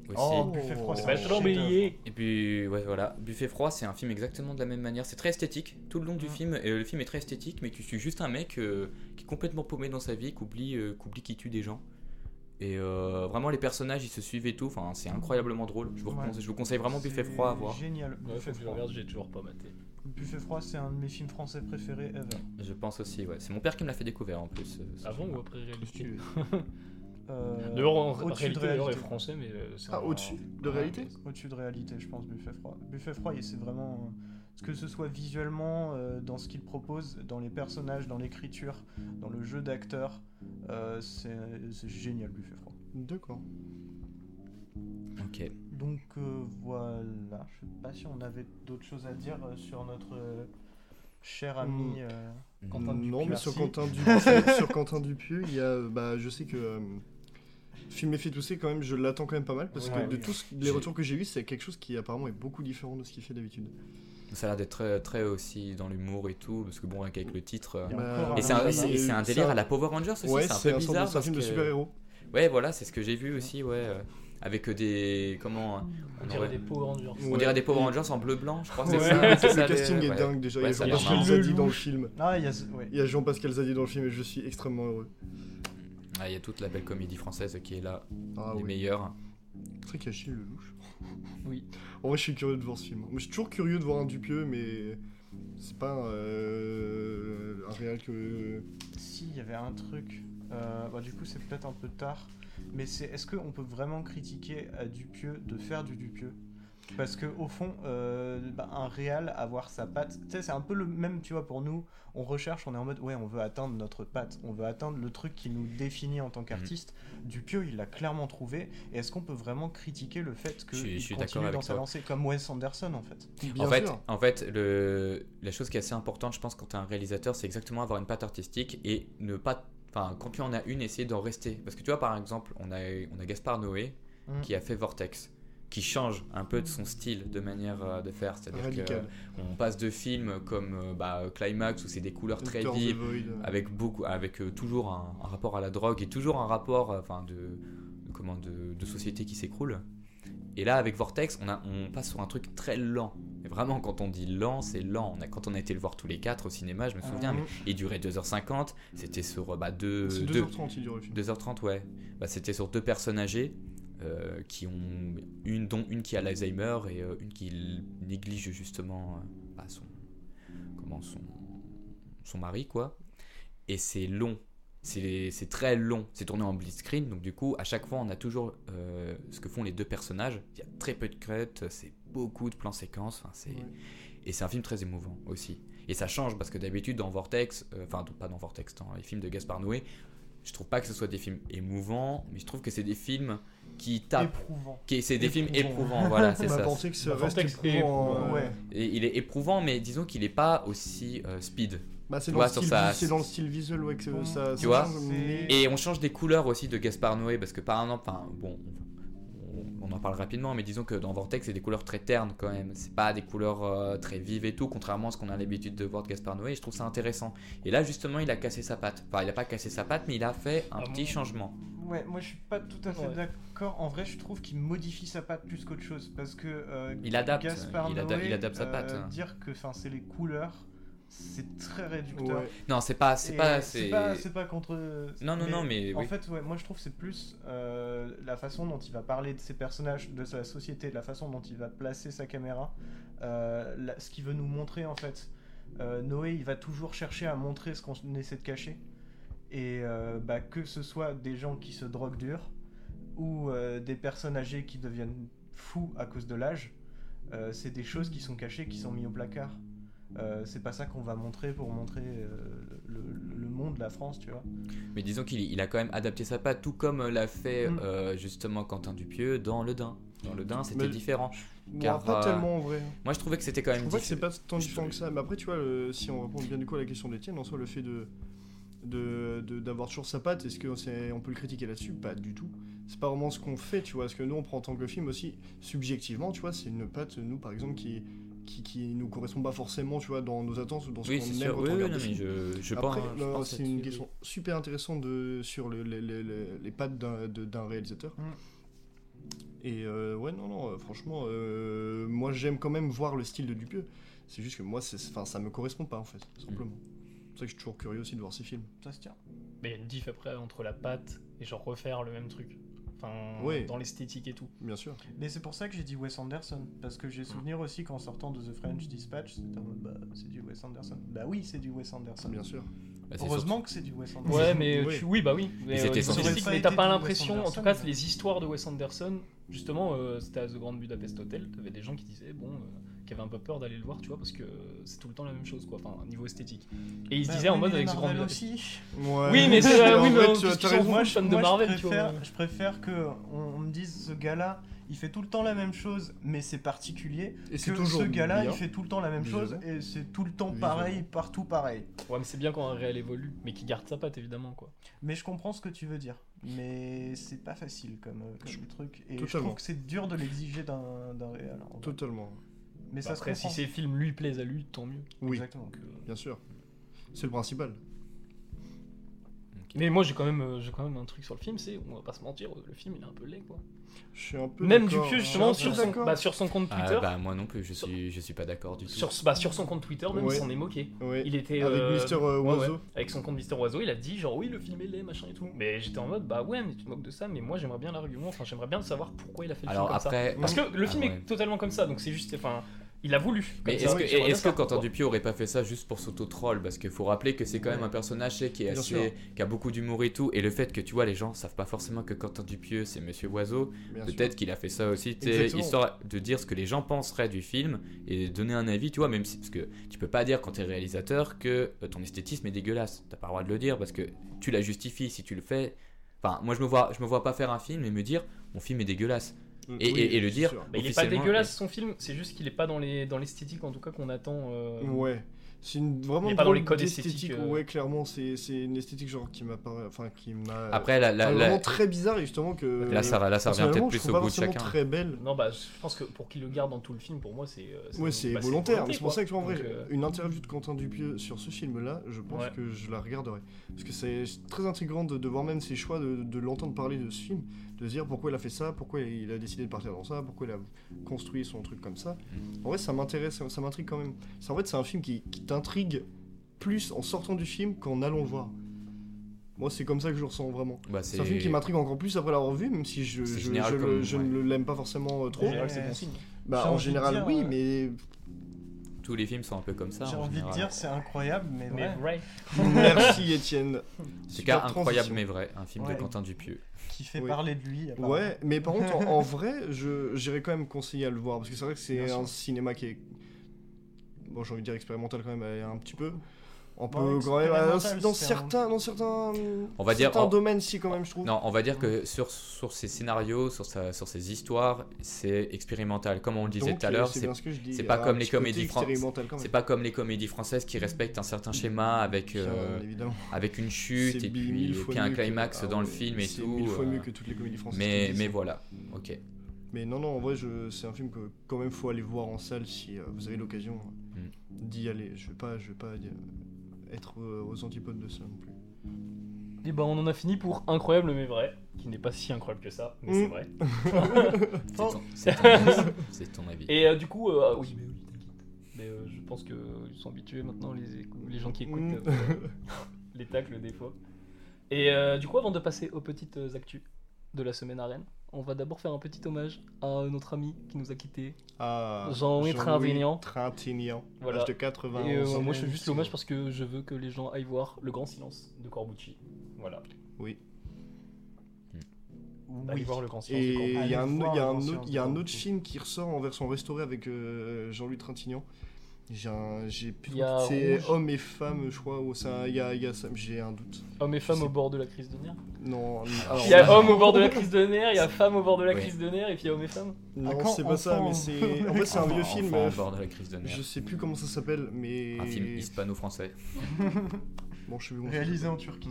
Aussi. Oh, Buffet froid, C'est chef-d'œuvre. oublié. Et puis, ouais, voilà. Buffet froid, c'est un film exactement de la même manière. C'est très esthétique tout le long du Mm. film. Et le film est très esthétique, mais tu suis juste un mec euh, qui est complètement paumé dans sa vie, qui oublie, euh, qui oublie qu'il tue des gens. Et euh, vraiment, les personnages, ils se suivent et tout. Enfin, c'est incroyablement drôle. Je vous, Ouais. conseille, je vous conseille vraiment Buffet froid à voir. Génial. Ouais, Buffet froid. j'ai toujours pas maté. Buffet froid, c'est un de mes films français préférés ever. Je pense aussi, ouais. C'est mon père qui me l'a fait découvrir en plus. euh, Avant ou après réalité <laughs> Euh, Dehors, en au-dessus de réalité, est réalité. français, mais euh, c'est Ah, au-dessus de Ouais. réalité Au-dessus de réalité, je pense, Buffet froid. Buffet froid, et c'est vraiment. euh, Que ce soit visuellement, euh, dans ce qu'il propose, dans les personnages, dans l'écriture, dans le jeu d'acteur, euh, c'est c'est génial, Buffet froid. D'accord. Ok. Donc euh, voilà, je sais pas si on avait d'autres choses à dire euh, sur notre euh, cher ami. Hmm. euh, Quentin non, Dupieux, mais sur. Quentin, Dupieux, <laughs> sur Quentin Dupieux, il y a, bah, je sais que euh, Film et fait tousser quand même, je l'attends quand même pas mal parce Ouais, que de oui. tous les retours que j'ai eu, c'est quelque chose qui apparemment est beaucoup différent de ce qu'il fait d'habitude. Ça a l'air d'être très, très aussi dans l'humour et tout, parce que bon, rien qu'avec le titre. Bah, Et c'est un, et c'est- et c'est un ça- délire à la Power Rangers aussi, ouais, c'est un c'est peu bizarre. c'est un film de super-héros. Ouais, voilà, c'est ce que j'ai vu aussi, ouais. Avec des. Comment. On dirait des Power Rangers. On dirait des Power Rangers en bleu-blanc, je crois. c'est Ouais, ça, c'est le casting est ouais. dingue déjà. Ouais, il y a Jean-Pascal. Zadi dans le film. Ah, il y a. ouais. Il y a Jean-Pascal Zadi dans le film et je suis extrêmement heureux. Ah, Il y a toute la belle comédie française qui est là, Ah les oui. meilleurs. C'est vrai qu'il y a Gilles Lelouch. Oui. En vrai, je suis curieux de voir ce film. Je suis toujours curieux de voir un Dupieux, mais c'est pas euh, un réel que. Si, il y avait un truc. Euh, bah, du coup, c'est peut-être un peu tard. Mais c'est est-ce qu'on peut vraiment critiquer à Dupieux de faire du Dupieux? Parce que au fond, euh, bah, un réal avoir sa patte, tu sais, c'est un peu le même, tu vois, pour nous, on recherche, on est en mode, ouais, on veut atteindre notre patte, on veut atteindre le truc qui nous définit en tant qu'artiste. Dupieux, il l'a clairement trouvé. Et est-ce qu'on peut vraiment critiquer le fait Je suis- je suis d'accord continue dans sa lancée, comme Wes Anderson en fait? Bien en fait, sûr. en fait le, la chose qui est assez importante, je pense, quand tu es un réalisateur, c'est exactement avoir une patte artistique et ne pas. Enfin, quand tu en as une, essayer d'en rester. Parce que tu vois, par exemple, on a, on a Gaspard Noé Mm. qui a fait Vortex, qui change un peu de son style de manière euh, de faire. C'est-à-dire qu'on passe de films comme euh, bah, Climax où c'est des couleurs très Doctor vives, euh, avec beaucoup avec toujours un, un rapport à la drogue et toujours un rapport enfin de, de comment de, de société qui s'écroule et là avec Vortex on a on passe sur un truc très lent. Et vraiment quand on dit lent c'est lent. On a, quand on a été le voir tous les quatre au cinéma je me souviens Mhm. mais il durait 2h50 c'était sur euh, bah, deux, 2h30 il film. 2h30 ouais. Bah, c'était sur deux personnes âgées euh, qui ont une dont une qui a l'Alzheimer et euh, une qui néglige justement euh, bah, son comment son son mari quoi. Et c'est long c'est très long c'est tourné en split screen donc du coup à chaque fois on a toujours euh, ce que font les deux personnages il y a très peu de cuts c'est beaucoup de plans séquences Ouais. et c'est un film très émouvant aussi et ça change parce que d'habitude dans Vortex euh, enfin pas dans Vortex dans les films de Gaspard Noé je trouve pas que ce soit des films émouvants mais je trouve que c'est des films qui tapent Éprouvant. qui c'est des films Éprouvant. éprouvants voilà c'est <laughs> ça pensé que reste Vortex est éprouvant, éprouvant, euh, ouais. et il est éprouvant mais disons qu'il est pas aussi euh, speed Bah, c'est Tu dans, vois, le sur style sa- dans le style visuel ouais, que ça, ça Tu vois change, mais- Et on change des couleurs aussi de Gaspard Noé parce que par exemple, enfin bon, on, en parle rapidement, mais disons que dans Vortex c'est des couleurs très ternes quand même. C'est pas des couleurs euh, très vives et tout, contrairement à ce qu'on a l'habitude de voir de Gaspard Noé. Et je trouve ça intéressant. Et là justement, il a cassé sa patte. Enfin, il a pas cassé sa patte, mais il a fait un Ah petit bon changement. Ouais, moi je suis pas tout à fait Ouais. d'accord. En vrai, je trouve qu'il modifie sa patte plus qu'autre chose parce que euh, Il adapte, Gaspard il ada- Noé, il adapte sa euh, patte. dire que enfin c'est les couleurs, c'est très réducteur. Ouais. Non, c'est pas, c'est pas, c'est pas, c'est pas contre. Non, non, non, mais en oui. fait, ouais, moi je trouve que c'est plus euh, la façon dont il va parler de ses personnages, de sa société, de la façon dont il va placer sa caméra, euh, la- ce qu'il veut nous montrer en fait. Euh, Noé, il va toujours chercher à montrer ce qu'on essaie de cacher. Et euh, bah, que ce soit des gens qui se droguent dur ou euh, des personnes âgées qui deviennent fous à cause de l'âge, euh, c'est des choses qui sont cachées, qui sont mises au placard. Euh, c'est pas ça qu'on va montrer pour montrer euh, le, le monde, la France, tu vois. Mais disons qu'il il a quand même adapté sa patte, tout comme l'a fait Mm. euh, justement Quentin Dupieux dans Le Dain. Dans Le Dain, c'était Mais- différent. Bon, Car, pas euh, tellement en vrai. Moi, je trouvais que c'était quand Je même. trouve pas que c'est pas tant je- différent que ça. Mais après, tu vois, le- si on répond bien du coup à la question d'Étienne, en soi, le fait de de- de- d'avoir toujours sa patte, est-ce qu'on peut le critiquer là-dessus? Pas du tout. C'est pas vraiment ce qu'on fait, tu vois. Parce que nous, on prend en tant que film aussi, subjectivement, tu vois, c'est une patte, nous, par exemple, qui, qui, qui nous correspond pas forcément, tu vois, dans nos attentes ou dans ce Oui, qu'on c'est aime sûr. quand Oui, on oui, regarde non, des mais films. je, je Après, pense c'est une question super intéressante de, sur le- les, les- les- les pattes d'un réalisateur. Mm. Et euh, ouais, non, non, euh, franchement, euh, moi j'aime quand même voir le style de Dupieux. C'est juste que moi, c'est- enfin, ça me correspond pas en fait, tout simplement. C'est pour ça que je suis toujours curieux aussi de voir ces films. Ça se tient. Mais il y a une diff après entre la pâte et genre refaire le même truc. Enfin, Ouais. dans l'esthétique et tout. Bien sûr. Mais c'est pour ça que j'ai dit Wes Anderson. Parce que j'ai souvenir aussi qu'en sortant de The French Dispatch, c'était en mode bah c'est du Wes Anderson. Bah oui, c'est du Wes Anderson. Bien sûr. Bah, Heureusement que c'est du Wes Anderson. Ouais, mais Oui. tu- oui, bah oui. Mais, c'était euh, t'as pas l'impression, en tout cas, mais- les histoires de Wes Anderson, justement, euh, c'était à The Grand Budapest Hotel, t'avais des gens qui disaient, bon, euh, qui avaient un peu peur d'aller le voir, tu vois, parce que c'est tout le temps la même chose, quoi, enfin, niveau esthétique. Et ils se Bah disaient en mode avec The Grand Marvel Budapest. aussi. Ouais. Oui, mais c'est- <laughs> en oui, mais tu moins fans de Marvel, je tu vois. préfère, je préfère que on, on me dise ce gars-là, il fait tout le temps la même chose, mais c'est particulier. Et c'est Que toujours ce gars-là, il fait tout le temps la même chose et c'est tout le temps pareil, partout pareil. Ouais, mais c'est bien quand un réel évolue, mais qui garde sa patte, évidemment, quoi. Mais je comprends ce que tu veux dire. Mais c'est pas facile comme, euh, truc. Et je Totalement. trouve que c'est dur de l'exiger d'un réel. en vrai. Mais ça Après, si ces films lui plaisent à lui, tant mieux. Oui, Exactement. Donc, euh, bien sûr. C'est le principal. Mais moi, j'ai quand, même, euh, j'ai quand même un truc sur le film, c'est, on va pas se mentir, le film, il est un peu laid, quoi. Je suis un peu. Même d'accord. Dupieux, Je justement, sur son, bah, sur son compte Ah, Twitter, bah, moi non plus, je suis, je suis pas d'accord du tout. sur, bah, sur son compte Twitter, même, Ouais. il s'en est moqué. Ouais. Il était Avec euh, Mister, euh, ouais, ouais. Oiseau. avec son compte Mister Oiseau, il a dit genre oui le film est laid machin et tout. Mais j'étais en mode bah ouais mais tu te moques de ça mais moi j'aimerais bien l'argument, enfin j'aimerais bien savoir pourquoi il a fait le Alors film comme ça. Parce que le Ah film ouais. est totalement comme ça donc c'est juste enfin Il a voulu. Mais est-ce que, Quentin. Dupieux aurait pas fait ça juste pour s'auto-troll Parce qu'il faut rappeler que c'est quand même Ouais. un personnage qui, est assez, qui a beaucoup d'humour et tout. Et le fait que tu vois, les gens savent pas forcément que Quentin Dupieux c'est Monsieur Oiseau, peut-être qu'il a fait ça aussi, histoire de dire ce que les gens penseraient du film et donner un avis, tu vois, même si. Parce que tu peux pas dire quand t'es réalisateur que euh, ton esthétisme est dégueulasse. T'as pas le droit de le dire parce que tu la justifies si tu le fais. Enfin, moi je me vois, je me vois pas faire un film et me dire mon film est dégueulasse. Et- et- et le c'est dire. Bah, il est pas dégueulasse son film, c'est juste qu'il est pas dans les dans l'esthétique en tout cas qu'on attend. euh, Ouais. C'est une vraiment Il est pas dans les codes d'esthétique, esthétiques, euh. Ouais, clairement, c'est c'est une esthétique genre qui m'a enfin qui m'a Après, la, la- la- vraiment très bizarre et justement que là, ça, va- là, ça revient peut-être plus au goût de chacun. très belle. Non bah je pense que pour qu'il le garde dans tout le film, pour moi c'est. euh, Ouais, c'est bah, volontaire. C'est pour ça que, en vrai, euh, une interview de Quentin Dupieux sur ce film-là, je pense Ouais. que je la regarderai. Parce que c'est très intriguant de, de voir même ses choix, de, de l'entendre parler de ce film, de se dire pourquoi il a fait ça, pourquoi il a décidé de partir dans ça, pourquoi il a construit son truc comme ça. En vrai, ça m'intéresse, ça m'intrigue quand même. C'est- En fait, c'est un film qui, qui t'intrigue plus en sortant du film qu'en allant le voir. Moi, c'est comme ça que je le ressens vraiment. Bah, C'est un film qui m'intrigue encore plus après l'avoir vu, même si je, je, je le- je ouais. ne l'aime pas forcément euh, En trop. général, c'est bon signe. Bah, en général, dire, oui, euh, mais Tous les films sont un peu comme ça. J'ai en envie de dire, c'est incroyable, mais, Mais vrai. vrai. Merci Étienne. C'est incroyable mais vrai, un film Ouais. de Quentin Dupieux. Qui fait Oui. parler de lui. Ouais, mais par contre, en, en <laughs> vrai, je j'irais quand même conseiller à le voir parce que c'est vrai que c'est un sûr. cinéma qui est, bon, j'ai envie de dire expérimental quand même, un petit peu. On peut Bon, quand même, euh, expérimental, dans un- certains, dans certains, On va dire- certains en- domaines si quand même, je trouve. Non, on va dire que sur, sur ses scénarios, sur, sa, sur ses histoires, c'est expérimental. Comme on le disait Donc, tout à euh, l'heure, c'est ce pas a un comme les comédies fran- expérimental quand c'est pas comme les comédies françaises qui respectent un certain schéma avec, euh, avec une chute C'est et mille puis, et puis un que- climax ah dans le film et c'est tout. mille fois euh, mieux que toutes les comédies françaises. mais, mais voilà, ok. Mais non, non, en vrai, je... c'est un film que quand même faut aller voir en salle si vous avez l'occasion Mm. d'y aller. Je vais pas, je vais pas être euh, aux antipodes de ça non plus. Et ben on en a fini pour incroyable mais vrai, qui n'est pas si incroyable que ça, mais Mm. c'est vrai. <laughs> C'est ton, c'est ton <laughs> avis. C'est ton avis. Et euh, du coup, euh, ah oui, mais oui, t'inquiète. Mais euh, je pense qu'ils sont habitués maintenant, les, gens qui écoutent Mm. euh, <laughs> les tacles des fois. Et euh, du coup, avant de passer aux petites euh, actus de la semaine à Rennes, on va d'abord faire un petit hommage à notre ami qui nous a quittés. Ah, Jean-Louis Trintignant. Trintignant. Voilà. L'âge de 80 Et euh, moi, je fais juste l'hommage parce que je veux que les gens aillent voir Le Grand Silence de Corbucci. Voilà. Oui. Oui. voir Le Grand Silence de Et Corbucci. il y y a un autre, Silence il y a de un autre Corbucci. film qui ressort en version restaurée avec euh, Jean-Louis Trintignant. J'ai un- j'ai plus c'est Rouge. homme et femme, je crois. Ou ça, il y a, il y a j'ai un doute. Hommes et femmes au bord de la crise de nerfs. Non, alors, Il y a homme au bord de la crise de nerfs, il y a femme au bord de la crise de nerfs, et puis il y a homme et femme. non, À quand c'est pas ça, mais c'est. En fait, c'est un Enfant- vieux film. enfant euh, au bord de la crise de nerfs. Je sais plus comment ça s'appelle, mais. Un film hispano-français, <laughs> Bon, je sais plus Réalisé en. Turquie.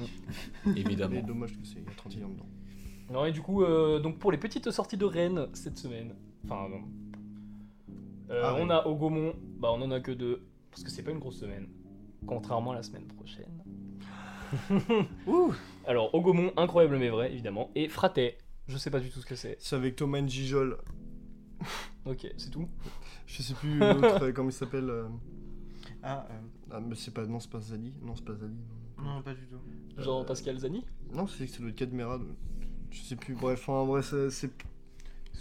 évidemment. Mais dommage que c'est il y a 30 ans dedans. Non, et du coup, euh, donc pour les petites sorties de Rennes cette semaine, enfin, non. Euh, Ah, on a au Gaumont, bah on en a que deux, parce que c'est pas une grosse semaine, contrairement à la semaine prochaine. <laughs> Ouh Alors, au Gaumont, incroyable mais vrai, évidemment, et Fraté, je sais pas du tout ce que c'est. C'est avec Thomas Njijol. <laughs> Ok, c'est tout? Je sais plus l'autre, euh, <laughs> comment il s'appelle. euh, Ah, euh, Ah, mais c'est pas. Non, c'est pas Zali. Non, c'est pas Zali. non. non, pas du tout. Jean-Pascal Zani? Non, c'est c'est le Cadmera. Je sais plus. Bref, en vrai, c'est. c'est-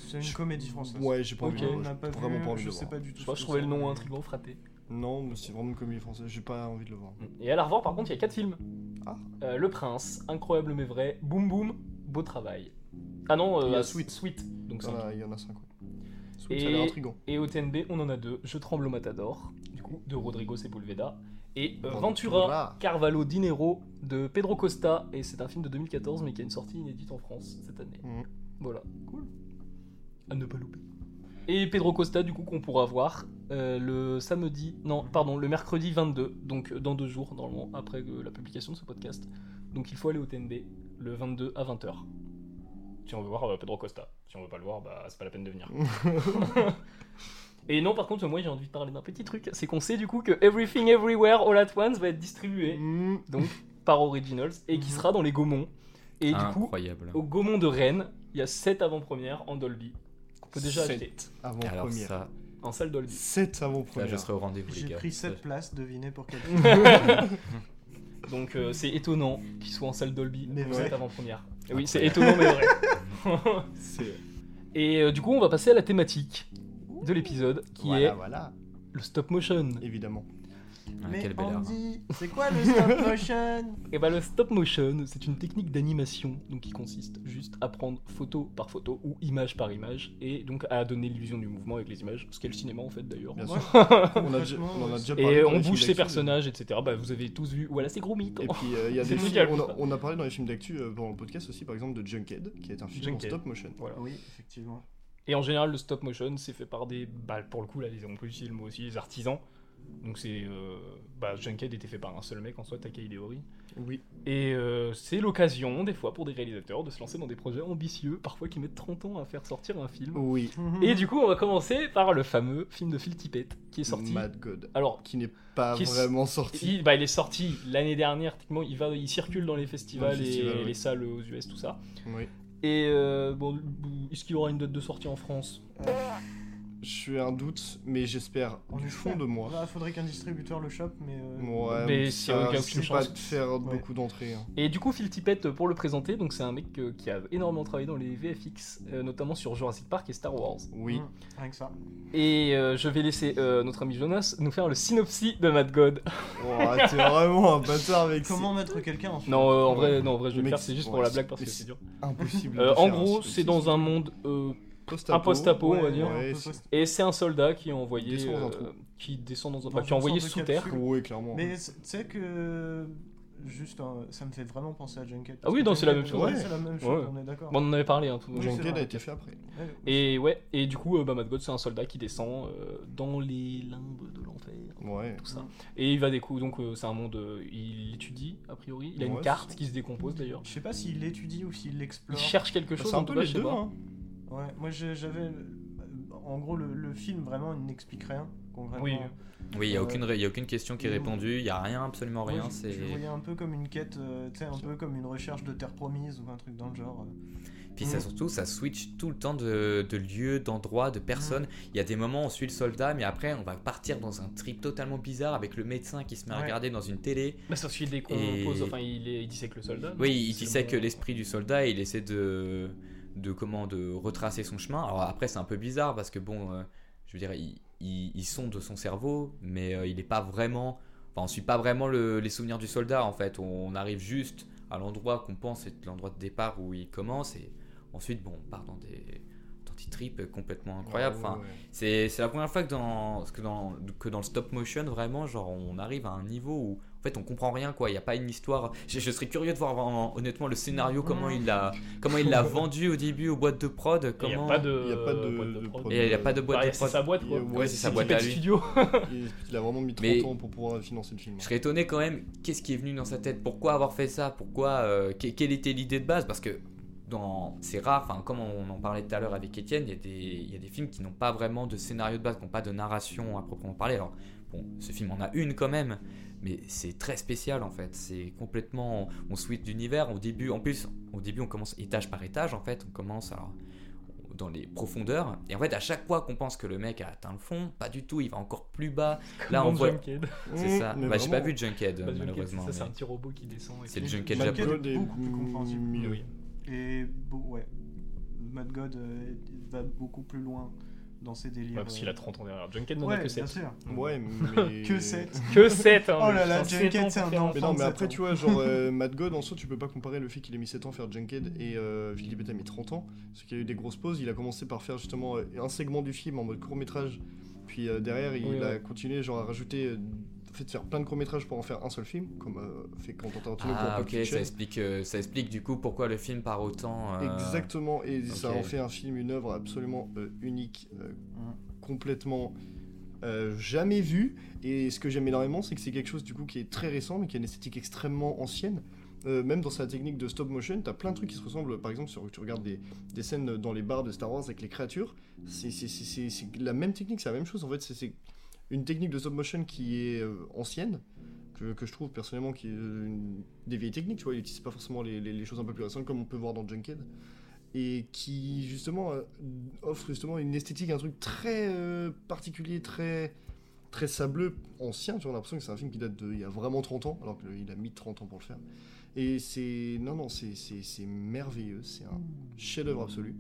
C'est une Je- comédie française. Ouais, j'ai pas envie de voir. pas vraiment vu, pas envie je de le sais voir. pas du tout. Je crois que je trouvais le nom intriguant, Fraté. Non, mais c'est vraiment une comédie française. J'ai pas envie de le voir. Et à la revoir, par contre, il y a quatre films. Ah. Euh, le Prince, incroyable mais vrai, Boum Boum, Beau Travail. Ah non, euh, Il y a ah, Sweet. Sweet, donc Il y cinq. en a- il y en a 5. Ouais. Et- Ça a l'air intriguant. Et au TNB, on en a deux. Je tremble au Matador, du coup, de Rodrigo Sepulveda. Et euh, Ventura. Carvalho Dinero de Pedro Costa. Et c'est un film de 2014, mais qui a une sortie inédite en France cette année. Mhm. Voilà, cool. À ne pas louper. Et Pedro Costa, du coup, qu'on pourra voir euh, le samedi, non, pardon, le mercredi 22, donc dans deux jours, normalement, après euh, la publication de ce podcast. Donc il faut aller au TNB le 22 à 20h. Si on veut voir euh, Pedro Costa. Si on veut pas le voir, bah c'est pas la peine de venir. <laughs> Et non, par contre, moi j'ai envie de parler d'un petit truc. C'est qu'on sait du coup que Everything Everywhere All at Once va être distribué Mhm. donc par Originals et qui Mhm. sera dans les Gaumont. Et du coup, Incroyable. au Gaumont de Rennes, il y a 7 avant-premières en Dolby déjà Sept acheter Avant Alors première. ça, en salle Dolby. 7 avant là, première. je serai au rendez-vous les J'ai pris Ça, 7 places, devinez pour quelle <laughs> Donc euh, c'est étonnant qu'il soit en salle Dolby Mais mais vrai. avant première. Oui, c'est étonnant mais vrai. <laughs> C'est- Et euh, du coup, on va passer à la thématique de l'épisode, qui Voilà, est voilà, le stop motion. évidemment. Ah, Mais quelle belle heure. Andy, c'est quoi le stop motion <laughs> Et bah le stop motion, c'est une technique d'animation donc qui consiste juste à prendre photo par photo ou image par image et donc à donner l'illusion du mouvement avec les images, ce qu'est le cinéma en fait d'ailleurs. Bien Ouais. sûr. <laughs> On, a déjà, on en a déjà parlé. Et on bouge ses personnages, etc. Bah vous avez tous vu. Voilà, c'est gros mythe. Et puis euh, il y a <laughs> des films, on, a, on a parlé dans les films d'actu euh, dans le podcast aussi, par exemple de Junkhead, qui est un film Junkhead. en stop motion. Voilà. Oui, effectivement. Et en général, le stop motion, c'est fait par des. Bah, pour le coup, là, on peut utiliser le mot aussi, les artisans. Donc, c'est. Euh, bah, Junkhead était fait par un seul mec en soi, Takei Deori. Oui. Et euh, c'est l'occasion, des fois, pour des réalisateurs de se lancer dans des projets ambitieux, parfois qui mettent 30 ans à faire sortir un film. Oui. Et du coup, on va commencer par le fameux film de Phil Tippett, qui est sorti. Mad God. Alors, Qui n'est pas Qui vraiment sorti. il, bah, il est sorti l'année dernière, techniquement, il, va, il circule dans les festivals, Dans les festivals, et oui. les salles aux US, tout ça. Oui. Et euh, bon, est-ce qu'il aura une date de sortie en France? Je suis un doute, mais j'espère du fond de moi. Là, faudrait qu'un distributeur le chope, mais. euh, Ouais, Mais c'est- chance. pas de faire Ouais. beaucoup d'entrées. hein. Et du coup, Phil Tippett, pour le présenter, donc c'est un mec euh, qui a énormément travaillé dans les VFX, euh, notamment sur Jurassic Park et Star Wars. Oui. hum, rien que ça. Et euh, je vais laisser euh, notre ami Jonas nous faire le synopsis de Mad God. Oh, T'es vraiment un bâtard avec <laughs> Comment mettre quelqu'un en film Non, euh, en vrai, non, en vrai, je vais le faire, c'est juste pour la blague parce que c'est- c'est dur. impossible. Euh, en gros, un c'est dans un monde euh, post-apo. un post-apo, on va dire. Ouais, et c'est un soldat qui est envoyé, Descend dans un euh, trou. qui descend dans un, Dans bah, qui est une envoyé sous terre. capsule. Oui, clairement. Mais tu sais que. Juste, hein, ça me fait vraiment penser à Junkett. Ah oui, non, c'est la même chose. ouais, Ouais. c'est la même chose, Ouais. on est d'accord. Bon, on en avait parlé un peu. Oui, c'est Junkhead vrai. a été fait après. Et ouais, et du coup, euh, bah, Mad God, c'est un soldat qui descend euh, dans les limbes de l'enfer. Ouais. tout ça. Et il va coups, donc euh, c'est un monde, euh, il étudie a priori. Il a une carte qui se décompose d'ailleurs. Je sais pas s'il l'étudie ou s'il Il l'explore. cherche quelque Bah, chose. C'est un tout peu les deux. Ouais, moi j'avais. euh, En gros, le, le film vraiment il n'explique rien. Oui. Oui, il n'y a, Euh, aucune y a aucune question qui est répondue, il n'y a rien, absolument Moi, rien. je, c'est je voyais un peu comme une quête, euh, tu sais, un peu comme une recherche de terre promise ou un truc dans le genre. Puis ça Mm. surtout, ça switch tout le temps de, de lieu, d'endroit, de personne. Il y a des moments où on suit le soldat, mais après on va partir dans un trip totalement bizarre avec le médecin qui se met à regarder dans une télé. Bah, c'est parce qu'il décompose, Et- enfin il, est, il dissèque le soldat. Oui, il dissèque l'esprit du soldat et il essaie de, de, comment, de retracer son chemin. Alors après, c'est un peu bizarre parce que bon, euh, je veux dire, il, il, il sonde son cerveau, mais euh, il n'est pas vraiment. Enfin, on suit pas vraiment le- les souvenirs du soldat en fait. On arrive juste à l'endroit qu'on pense être l'endroit de départ où il commence et ensuite, bon, on part dans des dans des trips complètement incroyables. Enfin, ouais. c'est c'est la première fois que dans, que, dans, que dans le stop motion, vraiment, genre, on arrive à un niveau où, fait, on comprend rien, quoi. Il n'y a pas une histoire. Je, je serais curieux de voir, honnêtement, le scénario, comment il l'a comment il l'a <laughs> vendu au début aux boîtes de prod. Il n'y A pas de, Il y a pas de- boîte de prod. il n'y a pas de boîte Bah, de c'est prod. sa boîte quoi. Ouais, c'est sa boîte à lui. Studio. <laughs> Il, a vraiment mis 30 Mais- ans pour pouvoir financer le film. Je serais étonné quand même, qu'est-ce qui est venu dans sa tête? Pourquoi avoir fait ça? Pourquoi euh, que- Quelle était l'idée de base? Parce que dans c'est rare, enfin comme on en parlait tout à l'heure avec Étienne, il y, a des- il y a des films qui n'ont pas vraiment de scénario de base, qui n'ont pas de narration à proprement parler. Alors bon, ce film en a une quand même, mais c'est très spécial en fait. C'est complètement, on switch d'univers. Au début, en plus, au début on commence étage par étage en fait. On commence alors dans les profondeurs et en fait à chaque fois qu'on pense que le mec a atteint le fond, pas du tout, il va encore plus bas. Là, on voit- Junkhead. C'est Mmh, ça. mais Bah, j'ai pas vu Junkhead Bah, malheureusement. c'est ça, c'est mais- un petit robot qui descend. et C'est le. Junkhead Mad japonais. God est beaucoup plus compréhensible. mieux. Oui. Et bon, ouais. Mad God euh, va beaucoup plus loin dans ses délires. Ouais, parce qu'il a 30 ans derrière. Junkhead n'en Ouais, a que bien 7. sûr. Ouais, <laughs> mais. Que 7. Que 7 hein, Oh là là, Junkhead, c'est un enfant. Mais non, mais 37 après, tu vois, genre, <laughs> euh, Mad God, en soi, tu peux pas comparer le fait qu'il ait mis 7 ans à faire Junkhead et euh, Philippe Betta a mis 30 ans. Parce qu'il y a eu des grosses pauses. Il a commencé par faire justement euh, un segment du film en mode court-métrage. Puis euh, derrière, il Oui, a ouais. continué, genre, à rajouter. Fait, faire plein de courts-métrages pour en faire un seul film, comme euh, fait Quentin Tarantino Ah pour ok, ça explique, euh, ça explique du coup pourquoi le film part autant. euh, Exactement, et ça en fait un film, une œuvre absolument euh, unique, euh, complètement jamais vue. Et ce que j'aime énormément, c'est que c'est quelque chose du coup qui est très récent, mais qui a une esthétique extrêmement ancienne. Euh, même dans sa technique de stop motion, t'as plein de trucs qui se ressemblent. Par exemple, sur, tu regardes des, des scènes dans les bars de Star Wars avec les créatures, c'est la même technique, c'est la même chose. En fait, c'est une technique de stop motion qui est euh, ancienne, que, que je trouve personnellement qui est euh, une- des vieilles techniques. Tu vois, il n'utilise pas forcément les, les- choses un peu plus récentes comme on peut voir dans Junkhead et qui justement euh, offre justement une esthétique, un truc très particulier, très très sableux, ancien. Tu vois, l'impression que c'est un film qui date de il y a vraiment 30 ans, alors qu'il a mis 30 ans pour le faire. Et c'est. Non, non, c'est- merveilleux. C'est un chef-d'œuvre absolu.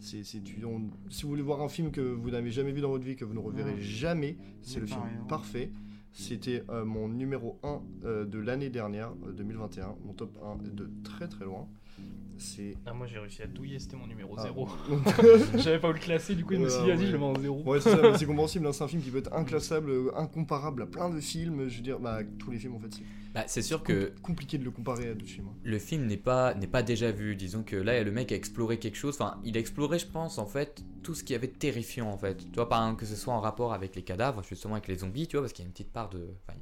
C'est, c'est du- on- si vous voulez voir un film que vous n'avez jamais vu dans votre vie, que vous ne reverrez Ouais. jamais, c'est le film hein. parfait. C'était euh, mon numéro 1 euh, de l'année dernière, euh, 2021, mon top 1 de très très loin. C'est. Ah, moi j'ai réussi à douiller, c'était mon numéro Ah. 0. <laughs> <laughs> J'avais pas où le classer, du coup je me suis dit, je le mets en 0. Ouais, c'est ça, mais c'est <laughs> compréhensible, hein, c'est un film qui peut être inclassable, euh, incomparable à plein de films. Je veux dire, bah, tous les films en fait, c'est Bah, c'est sûr que compl- compliqué de le comparer à d'autres films. hein. le film n'est pas, n'est pas déjà vu. Disons que là, le mec a exploré quelque chose. Enfin, il a exploré, je pense, en fait, tout ce qui avait de terrifiant, en fait. Tu vois, par exemple, que ce soit en rapport avec les cadavres, justement avec les zombies, tu vois, parce qu'il y a une petite part de. enfin,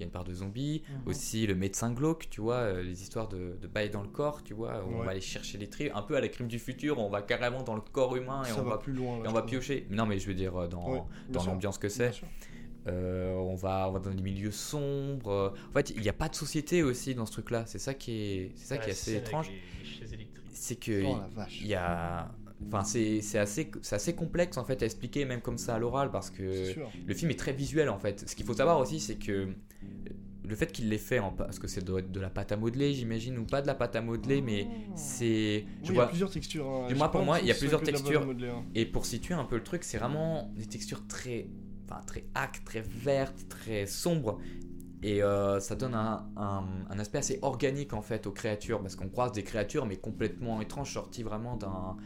il y a une part de zombies, Mhm. aussi le médecin glauque, tu vois, euh, les histoires de, de bail dans le corps, tu vois, où on va aller chercher les tripes, un peu à la crime du futur, on va carrément dans le corps humain et ça on va, va, plus loin. et on va piocher. Non, mais je veux dire, euh, dans, Ouais, dans l'ambiance que c'est. Euh, on, va, on va dans des milieux sombres. En fait, il n'y a pas de société aussi dans ce truc-là. C'est ça qui est, c'est ça qui est assez étrange. C'est que Oh la vache. il y a, enfin, c'est c'est assez, c'est assez complexe en fait à expliquer même comme ça à l'oral parce C'est que le film est très visuel en fait. Ce qu'il faut savoir aussi, c'est que le fait qu'il l'ait fait en parce que c'est doit être de la pâte à modeler, j'imagine, ou pas de la pâte à modeler, mais c'est, Oui, je il y vois, a plusieurs textures. hein. Et moi, pour moi, il y a plusieurs c'est textures. modeler, hein. Et pour situer un peu le truc, c'est vraiment des textures très, enfin, très actes, très vertes, très sombres. Et euh, ça donne un, un- un aspect assez organique en fait aux créatures, parce qu'on croise des créatures mais complètement étranges, sorties vraiment d'un...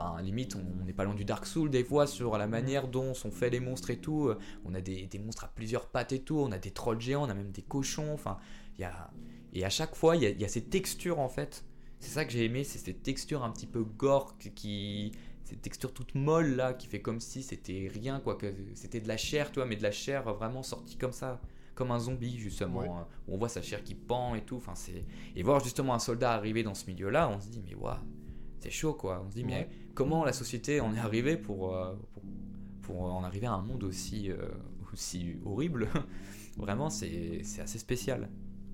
Enfin, limite, on n'est pas loin du Dark Soul des fois sur la manière dont sont faits les monstres et tout. On a des, des monstres à plusieurs pattes et tout, on a des trolls géants, on a même des cochons. Enfin, il y a... Et à chaque fois, il y a, il y a ces textures en fait. C'est ça que j'ai aimé, c'est ces textures un petit peu gore qui, cette texture toute molle là qui fait comme si c'était rien quoi que c'était de la chair toi mais de la chair vraiment sortie comme ça comme un zombie justement Ouais. hein, où on voit sa chair qui pend et tout enfin c'est et voir justement un soldat arriver dans ce milieu là on se dit mais waouh c'est chaud quoi. On se dit mais comment la société en est arrivée pour, euh, pour pour en arriver à un monde aussi euh, aussi horrible? <laughs> Vraiment c'est assez spécial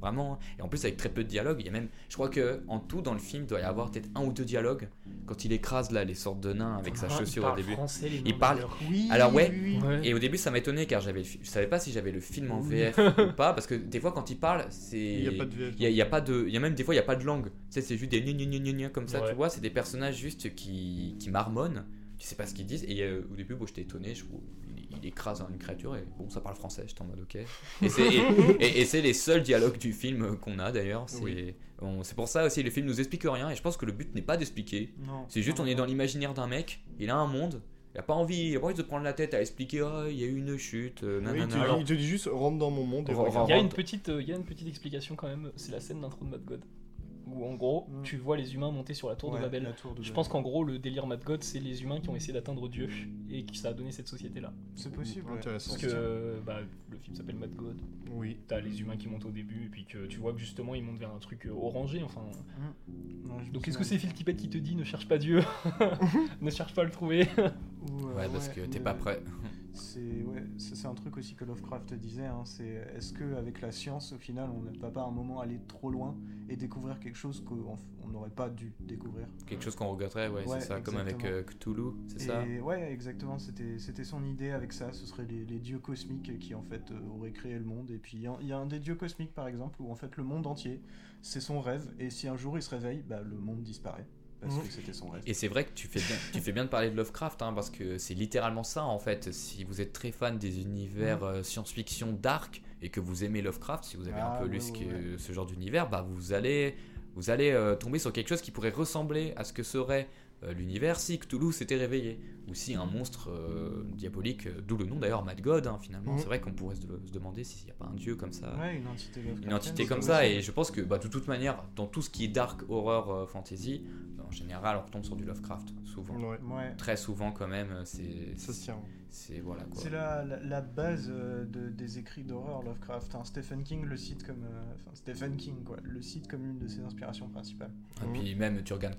Vraiment. Et en plus, avec très peu de dialogue, il y a même. Je crois que en tout, dans le film, il doit y avoir peut-être un ou deux dialogues quand il écrase là les sortes de nains avec sa Ah, chaussure il au parle début. Français, les Il parle-. Oui, Alors, ouais. oui. Et au début, ça m'étonnait car j'avais, je savais pas si j'avais le film en. VF <laughs> ou pas, parce que des fois, quand il parle, c'est. Il n'y a pas de VF. Il y a, il y a pas de, il y a même des fois il y a pas de langue. Tu sais, c'est juste des gna gna gna gna gna comme ça, Ouais. tu vois. C'est des personnages juste qui, qui marmonnent. Tu sais pas ce qu'ils disent. Et euh, au début, bon, j'étais étonné. Je, il, écrase une créature et bon, ça parle français. J'étais en mode ok. Et c'est, et, <laughs> et- et c'est les seuls dialogues du film qu'on a d'ailleurs. C'est, Oui. pour ça aussi le film nous explique rien. Et je pense que le but n'est pas d'expliquer. Non. C'est juste Non, on est dans l'imaginaire d'un mec. Il a un monde. Il a pas envie, il a pas envie de se prendre la tête à expliquer. Oh, il y a eu une chute. euh, Oui, il, te, dit- il te dit juste rentre dans mon monde. Il y a une petite, euh, il y a une petite explication quand même. C'est la scène d'intro de Mad God, où en gros, Mm. tu vois les humains monter sur la tour Ouais, de Babel. la tour de Je Babel. pense qu'en gros, le délire Mad God, c'est les humains qui ont essayé d'atteindre Dieu et que ça a donné cette société-là. c'est possible. ouais. Intéressant. Parce que bah, le film s'appelle Mad God. Oui. T'as les humains qui montent au début et puis que tu vois que justement ils montent vers un truc euh, orangé. Enfin, Non, me donc est-ce que c'est Phil Tippett qui te dit ne cherche pas Dieu, <laughs> <laughs> ne cherche pas à le trouver Ou, euh, Ouais, parce que t'es pas prêt. C'est ouais, c'est un truc aussi que Lovecraft disait. hein, c'est est-ce que avec la science, au final, on ne va pas à un moment aller trop loin et découvrir quelque chose qu'on on n'aurait pas dû découvrir? Quelque chose qu'on regretterait, ouais, Ouais, c'est ça, comme avec euh, Cthulhu, c'est ça? Ouais, exactement. C'était c'était son idée avec ça. Ce seraient les, les dieux cosmiques qui en fait euh, auraient créé le monde. Et puis il y y, a un des dieux cosmiques par exemple où en fait le monde entier, c'est son rêve. Et si un jour il se réveille, bah, le monde disparaît parce que c'était son rêve. Et c'est vrai que tu fais bien, tu fais bien de parler de Lovecraft, hein, parce que c'est littéralement ça en fait. Si vous êtes très fan des univers euh, science-fiction dark et que vous aimez Lovecraft, si vous avez Ah, un peu lu ouais, ce, ouais, que- ce genre d'univers, bah vous allez, vous allez euh, tomber sur quelque chose qui pourrait ressembler à ce que serait euh, l'univers si Cthulhu s'était réveillé, ou si un monstre euh, diabolique, euh, d'où le nom d'ailleurs Mad God, hein, finalement. Mhm. C'est vrai qu'on pourrait se, se demander s'il n'y a pas un dieu comme ça. Ouais, une entité une entité comme ça et je pense que bah, de toute manière dans tout ce qui est dark horror euh, fantasy en général on retombe sur du Lovecraft souvent Ouais. Ouais. très souvent quand même c'est c'est voilà quoi la, la, la base euh, de- des écrits d'horreur Lovecraft. hein. Stephen King le cite comme, enfin Stephen King quoi, le cite comme une de ses inspirations principales. et puis même tu regardes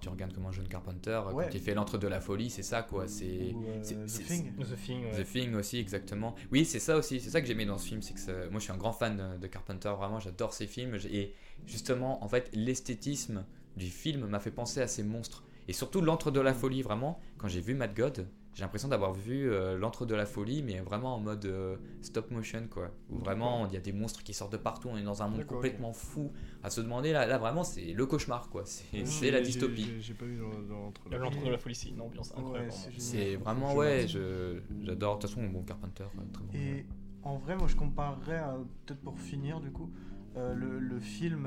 tu regardes comment John Carpenter quand il fait l'entre de la folie c'est ça quoi c'est Ou euh, c'est- The Thing. The Thing, ouais. The Thing aussi exactement oui c'est ça aussi c'est ça que j'aimais dans ce film c'est que ça- moi je suis un grand fan de- de Carpenter vraiment j'adore ses films et justement en fait l'esthétisme du film m'a fait penser à ces monstres et surtout l'entre de la folie vraiment quand j'ai vu Mad God j'ai l'impression d'avoir vu euh, l'entre de la folie, mais vraiment en mode euh, stop motion, quoi. Où vraiment, il y a des monstres qui sortent de partout, on est dans un monde complètement fou. À se demander, là, là vraiment, c'est le cauchemar, quoi. C'est c'est la dystopie. j'ai- pas vu l'entre de la folie, c'est une ambiance incroyable. Ouais, c'est vraiment. ouais, j'adore. De toute façon, bon, Carpenter, euh, très bon. Et en vrai, moi je comparerais, à- peut-être pour finir du coup, euh, le, le film.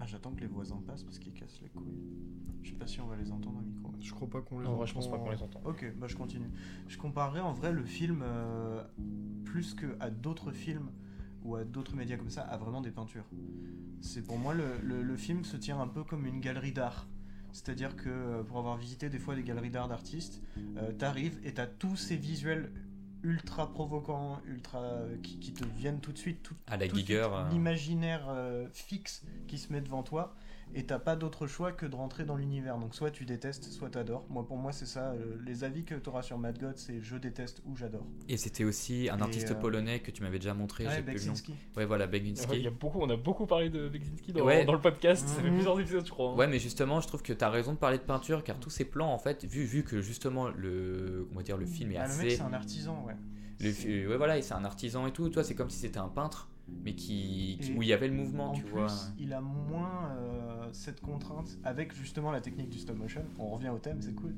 Ah, j'attends que les voisins passent parce qu'ils cassent les couilles. Je sais pas si on va les entendre au micro. Je crois pas qu'on les En vrai, je pense pas entend. qu'on les entend. Ok, bah je continue. Je comparerais en vrai le film euh, plus que à d'autres films ou à d'autres médias comme ça à vraiment des peintures. C'est pour moi le, le- le film se tient un peu comme une galerie d'art. C'est-à-dire que euh, pour avoir visité des fois des galeries d'art d'artistes, euh, t'arrives et t'as tous ces visuels ultra provoquants, ultra qui, qui te viennent tout de suite, tout, À la tout Giger, euh. l'imaginaire euh, fixe qui se met devant toi et t'as pas d'autre choix que de rentrer dans l'univers. Donc soit tu détestes, soit t'adores. Moi pour moi c'est ça. euh, les avis que t'auras sur Mad God c'est je déteste ou j'adore. Et c'était aussi un Et, artiste euh, polonais que tu m'avais déjà montré, Ouais. Beksinski. Ouais, voilà, Ouais, Il Beginski. y a beaucoup, on a beaucoup parlé de Bekzinski dans, Ouais. dans le podcast. Ça fait Mhm. plusieurs épisodes, je crois. hein. Ouais, mais justement, je trouve que tu as raison de parler de peinture, car tous ces plans, en fait, vu, vu que justement le, on va dire, le film est Ah, le mec assez. c'est un artisan ouais. le ouais, voilà, et c'est un artisan et tout. Toi, c'est comme si c'était un peintre, mais qui, où il y avait le mouvement, En tu plus, vois. il a moins euh, cette contrainte avec justement la technique du stop motion. On revient au thème, c'est cool.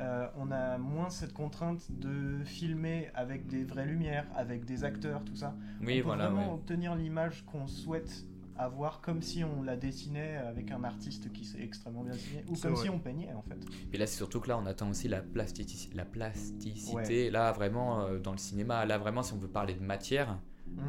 Euh, on a moins cette contrainte de filmer avec des vraies lumières, avec des acteurs, tout ça. Oui, on peut voilà. vraiment ouais. obtenir l'image qu'on souhaite avoir comme si on la dessinait avec un artiste qui s'est extrêmement bien dessiné ou comme vrai. si on peignait en fait. Et là, c'est surtout que là, on attend aussi la, plastici- la plasticité. Ouais. Là, vraiment, euh, dans le cinéma, là, vraiment, si on veut parler de matière.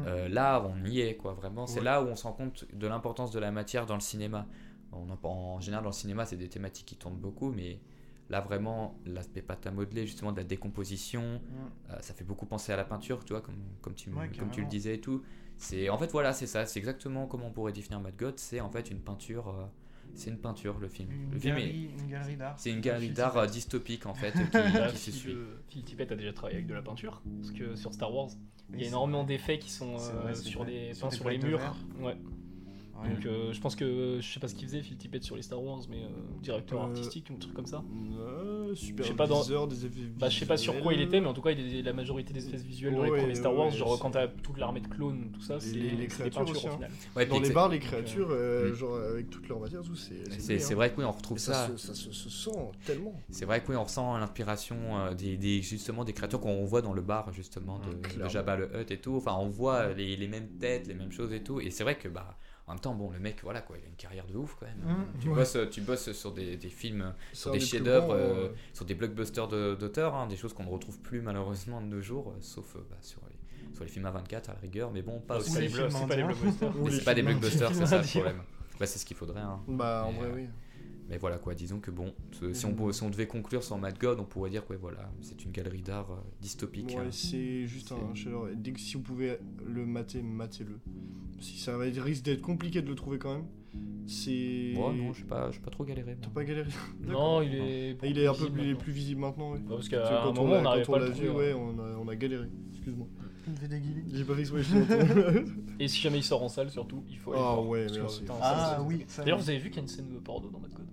Euh, là, on y est, quoi. Vraiment, c'est Ouais. là où on se rend compte de l'importance de la matière dans le cinéma. On en, en général, dans le cinéma, c'est des thématiques qui tournent beaucoup, mais là, vraiment, l'aspect pâte à modeler, justement, de la décomposition, Mm. Euh, ça fait beaucoup penser à la peinture, tu vois, comme, comme, tu, Ouais, comme tu carrément. le disais et tout. C'est, en fait, voilà, c'est ça. C'est exactement comment on pourrait définir Mad God. C'est en fait une peinture. euh, c'est une peinture, le film. Une, le film est- galerie, une galerie d'art. c'est une galerie d'art dystopique, en fait, <laughs> qui, qui se suit. Phil Tippett a déjà travaillé avec de la peinture. Parce que sur Star Wars, il y a énormément d'effets qui sont euh, vrai, sur, les, Sur sur murs. Ouais. Ouais. Donc euh, je pense que je sais pas ce qu'il faisait Phil Tippett sur les Star Wars, mais euh, directeur Euh, artistique, un truc comme ça. Euh, super. Je sais pas dans- des effets Bah je sais pas sur quoi il était, mais en tout cas il est la majorité des espèces visuelles dans les premiers Star Wars, ouais, genre quand t'as toute l'armée de clones, tout ça, c'est les- les c'est des créatures peintures aussi, au hein. final. Ouais, Dans les bars, les créatures, euh, Mm. genre avec toute leur matière, tout, c'est. c'est, c'est vrai que oui, on retrouve ça. ça. se- Ça se se sent tellement. C'est vrai que oui, on ressent l'inspiration des, des- justement des créatures qu'on voit dans le bar justement de, Mm, de. Jabba le Hutt et tout. Enfin, on voit les, les mêmes têtes, les mêmes choses et tout. Et c'est vrai que bah en même temps, bon, le mec, voilà quoi, il a une carrière de ouf quand même. Mm. Tu, Ouais. bosses, tu bosses sur des, des films, sur des des chefs-d'œuvre, euh, euh, sur des blockbusters de- d'auteurs, hein, des choses qu'on ne retrouve plus malheureusement de nos jours, euh, sauf euh, bah, sur, les, sur les films à 24 à la rigueur, mais bon, pas C'est aussi. pas, des c'est pas des indiens. blockbusters. C'est pas des blockbusters, c'est ça le problème. Bah, c'est ce qu'il faudrait. hein. Bah, en Mais, vrai, euh, oui. Mais voilà quoi, disons que bon, si, on, peut- si on devait conclure sur Mad God, on pourrait dire que ouais, voilà, c'est une galerie d'art euh, dystopique. Ouais, hein. c'est juste un Et dès que si vous pouvez le mater, matez-le. Si ça va être- risque d'être compliqué de le trouver quand même. C'est. Moi, non, je suis pas, je suis pas trop galéré. T'as pas galéré? Non, <laughs> il est. Ah, Il est un peu plus, il est maintenant. plus visible maintenant, oui. Ouais, parce qu'à quand moment, on on quand pas on à l'a vu, ouais, hein. on a, on a galéré. Excuse-moi. J'ai pas fait t'entends. <laughs> Et si jamais il sort en salle, surtout, il faut aller Ah voir. ouais, merci. Ah oui. D'ailleurs, vous avez vu qu'il y a une scène de porno dans Mad God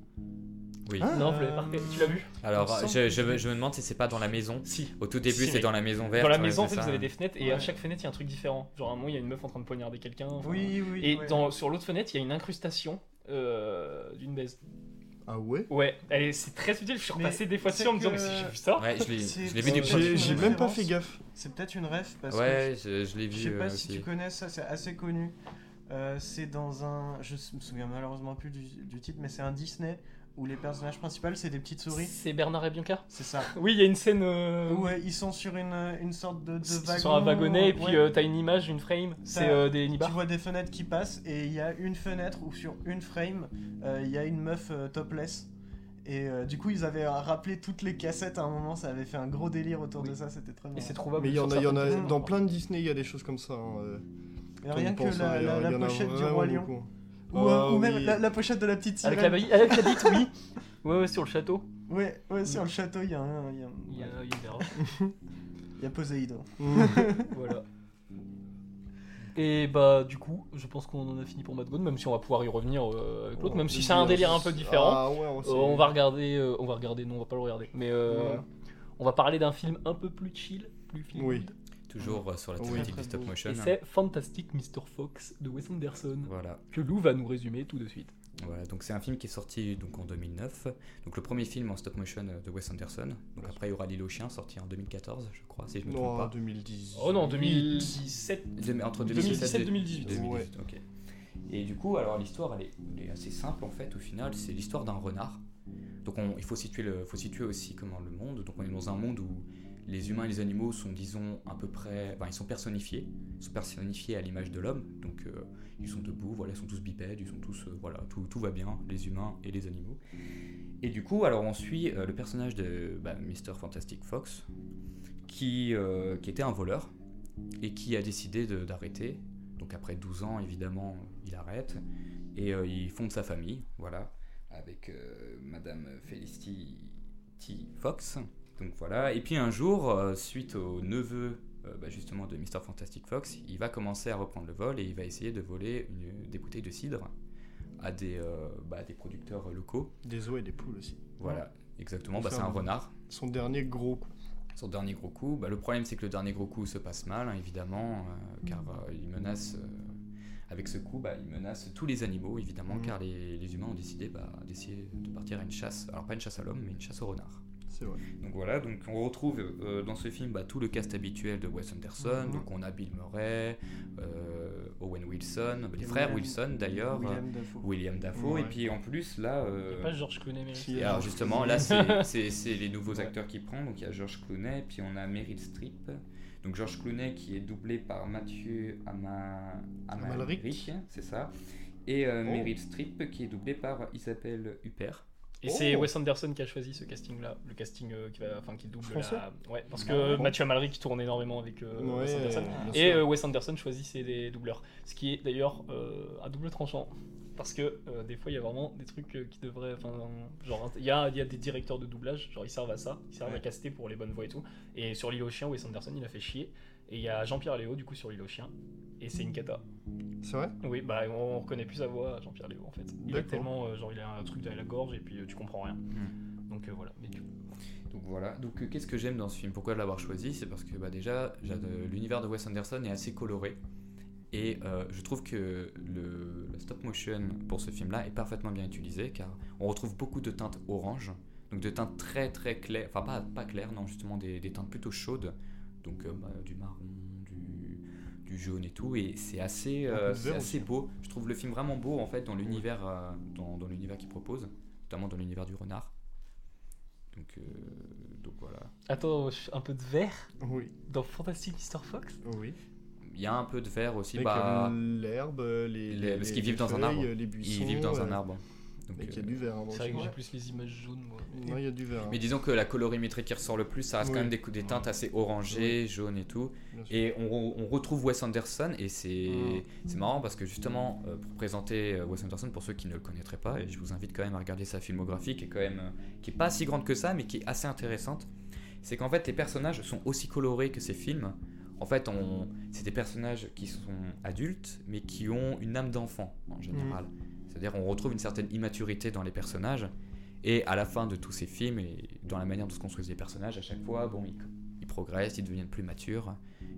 Oui. Hein Non, vous l'avez pas Tu l'as vu Alors, je, je me, je me demande si c'est pas dans la maison. Si. Au tout début, Si, c'est dans la maison verte. Dans la ouais, maison, en c'est fait, ça. vous avez des fenêtres et à chaque fenêtre, il y a un truc différent. Genre, à un moment, il y a une meuf en train de poignarder quelqu'un. enfin, Oui, oui. Et ouais. dans, sur l'autre fenêtre, il y a une incrustation euh, d'une baise. Ah ouais? Ouais, elle est- c'est très subtil. Je suis repassé des fois dessus en me disant, que- mais si j'ai vu ça. Ouais, je l'ai je vu des. J'ai même pas fait gaffe. C'est peut-être une ref parce que Ouais, je, je l'ai je vu sais pas euh, si tu connais ça, c'est assez connu. Euh, c'est dans un. Je me souviens malheureusement plus du, du titre, mais c'est un Disney où les personnages principaux c'est des petites souris. C'est Bernard et Bianca? C'est ça. Oui, il y a une scène euh, Où euh, ils sont sur une, une sorte de, de wagon. sur un wagonnet et puis ouais. euh, t'as une image, une frame. C'est euh, des Tu nibards. vois des fenêtres qui passent et il y a une fenêtre où sur une frame euh, il y a une meuf euh, topless. Et euh, du coup ils avaient rappelé toutes les cassettes à un moment, ça avait fait un gros délire autour de ça, c'était très Et marrant. c'est trouvable. Mais il y en a, il y en a dans plein de Disney, il y a des choses comme ça. hein, euh, Et rien on que pense, la, la- la pochette du roi lion. beaucoup. Ou, Ah, ou même oui. la, la pochette de la petite sirène. Avec la, avec la bite, oui. Ouais, ouais, sur le château. Ouais, ouais, sur le château il y a un. Il y a, Il y a, il y a une erreur. il y a Poséidon. Mm. <laughs> voilà. Et bah, du coup, je pense qu'on en a fini pour Mad God, même si on va pouvoir y revenir euh, avec l'autre, même si c'est un délire un peu différent. Ah ouais, Euh, on va regarder, euh, on va regarder, non, on va pas le regarder. Mais euh, Ouais. on va parler d'un film un peu plus chill, plus feel Oui. Toujours euh, sur la thématique du stop motion. Et c'est Fantastic Mr. Fox de Wes Anderson, Voilà. que Lou va nous résumer tout de suite. Voilà, donc c'est un film qui est sorti donc en 2009. Donc le premier film en stop motion euh, de Wes Anderson. Donc après il y aura L'île aux chiens sorti en 2014, je crois, si je me trompe Non, pas. 2010. Oh non, 2017. Deux- Entre 2017, 2017 2018. Ouais. ok. Et du coup, alors l'histoire, elle est, elle est assez simple en fait. Au final, c'est l'histoire d'un renard. Donc on- il faut situer, le, faut situer aussi comment le monde. Donc on est dans un monde où les humains et les animaux sont, disons, à peu près, enfin, ils sont personnifiés, sont personnifiés à l'image de l'homme. Donc euh, ils sont debout, voilà, ils sont tous bipèdes, ils sont tous, euh, voilà, tout, tout va bien, les humains et les animaux. Et du coup, alors on suit euh, le personnage de bah, Mr. Fantastic Fox, qui, qui était un voleur et qui a décidé d'arrêter. Donc après 12 ans, évidemment, il arrête et il fonde sa famille, voilà, avec Madame Felicity. Fox. Donc voilà. Et puis un jour, euh, suite au neveu euh, bah, justement de Mr. Fantastic Fox, il va commencer à reprendre le vol et il va essayer de voler une- des bouteilles de cidre à des, euh, bah, des producteurs locaux. Des os et des poules aussi. Voilà, exactement. Bah, c'est un renard. Son dernier gros coup. Son dernier gros coup, bah, le problème c'est que le dernier gros coup se passe mal, hein, évidemment, euh, car euh, il menace, avec ce coup, il menace tous les animaux, évidemment, Mhm. car les, les humains ont décidé d'essayer de partir à une chasse, alors pas une chasse à l'homme, mais une chasse au renard. C'est vrai. Donc voilà, donc on retrouve euh, dans ce film bah, tout le cast habituel de Wes Anderson, Mhm. donc on a Bill Murray, euh, Owen Wilson, les frères Wilson d'ailleurs, William Dafoe. William Dafoe, Ouais. et puis en plus là... euh, Pas George Clooney, mais et alors justement, là, <laughs> c'est- les nouveaux Ouais. acteurs qui prend. Donc il y a George Clooney, puis on a Meryl Streep. Donc George Clooney qui est doublé par Mathieu Ama... Amalric. C'est ça. Et euh, Oh. Meryl Streep qui est doublée par Isabelle Huppert. Et c'est Oh. Wes Anderson qui a choisi ce casting-là, le casting euh, qui va, enfin qui double Français la. Ouais, parce Ah, que bon. Mathieu Amalric tourne énormément avec euh, Ouais, Wes Anderson. Et euh, Wes Anderson choisit ses des doubleurs, ce qui est d'ailleurs euh, à double tranchant. Parce que euh, des fois, il y a vraiment des trucs euh, qui devraient. Enfin, genre, il y a, il y a des directeurs de doublage, genre ils servent à ça, ils servent Ouais. à caster pour les bonnes voix et tout. Et sur l'île aux chiens, Wes Anderson, il a fait chier. Et il y a Jean-Pierre Léo, du coup, sur l'île aux chiens. Et c'est une cata. C'est vrai? Oui, bah on reconnaît plus sa voix Jean-Pierre Léo en fait. Il a tellement. euh, genre, il a un truc dans la gorge et puis euh, tu comprends rien. Donc euh, voilà. Mais du coup, Donc voilà. Donc euh, qu'est-ce que j'aime dans ce film? Pourquoi l'avoir choisi? C'est parce que bah, déjà, l'univers de Wes Anderson est assez coloré. Et euh, je trouve que le, le stop motion pour ce film-là est parfaitement bien utilisé car on retrouve beaucoup de teintes orange, donc de teintes très très claires, enfin pas, pas claires, non, justement des, des teintes plutôt chaudes, donc euh, bah, du marron, du, du jaune et tout, et c'est assez, euh, c'est assez aussi. beau. Je trouve le film vraiment beau en fait dans l'univers euh, dans, dans l'univers qu'il propose, notamment dans l'univers du renard. Donc, euh, donc voilà. Attends, un peu de vert Oui. dans Fantastic Mr. Fox? Oui. Il y a un peu de vert aussi, Avec bah, l'herbe, les, les- parce les- qu'ils vivent dans un arbre. Les buissons. ils vivent dans un arbre. Donc, qu'il y a euh, du vert. hein, C'est vrai que j'ai plus les images jaunes moi. Non, il y a du vert. hein. Mais disons que la colorimétrie qui ressort le plus, ça reste quand même des, des teintes assez orangées, jaunes et tout. Et on, on retrouve Wes Anderson, et c'est Mm. c'est marrant parce que justement, euh, pour présenter euh, Wes Anderson, pour ceux qui ne le connaîtraient pas, et je vous invite quand même à regarder sa filmographie, qui est quand même, qui est pas si grande que ça, mais qui est assez intéressante, c'est qu'en fait les personnages sont aussi colorés que ses films. En fait, on, c'est des personnages qui sont adultes, mais qui ont une âme d'enfant en général. C'est-à-dire, on retrouve une certaine immaturité dans les personnages. Et à la fin de tous ces films, et dans la manière dont se construisent les personnages, à chaque fois, bon, ils, progressent, ils deviennent plus matures,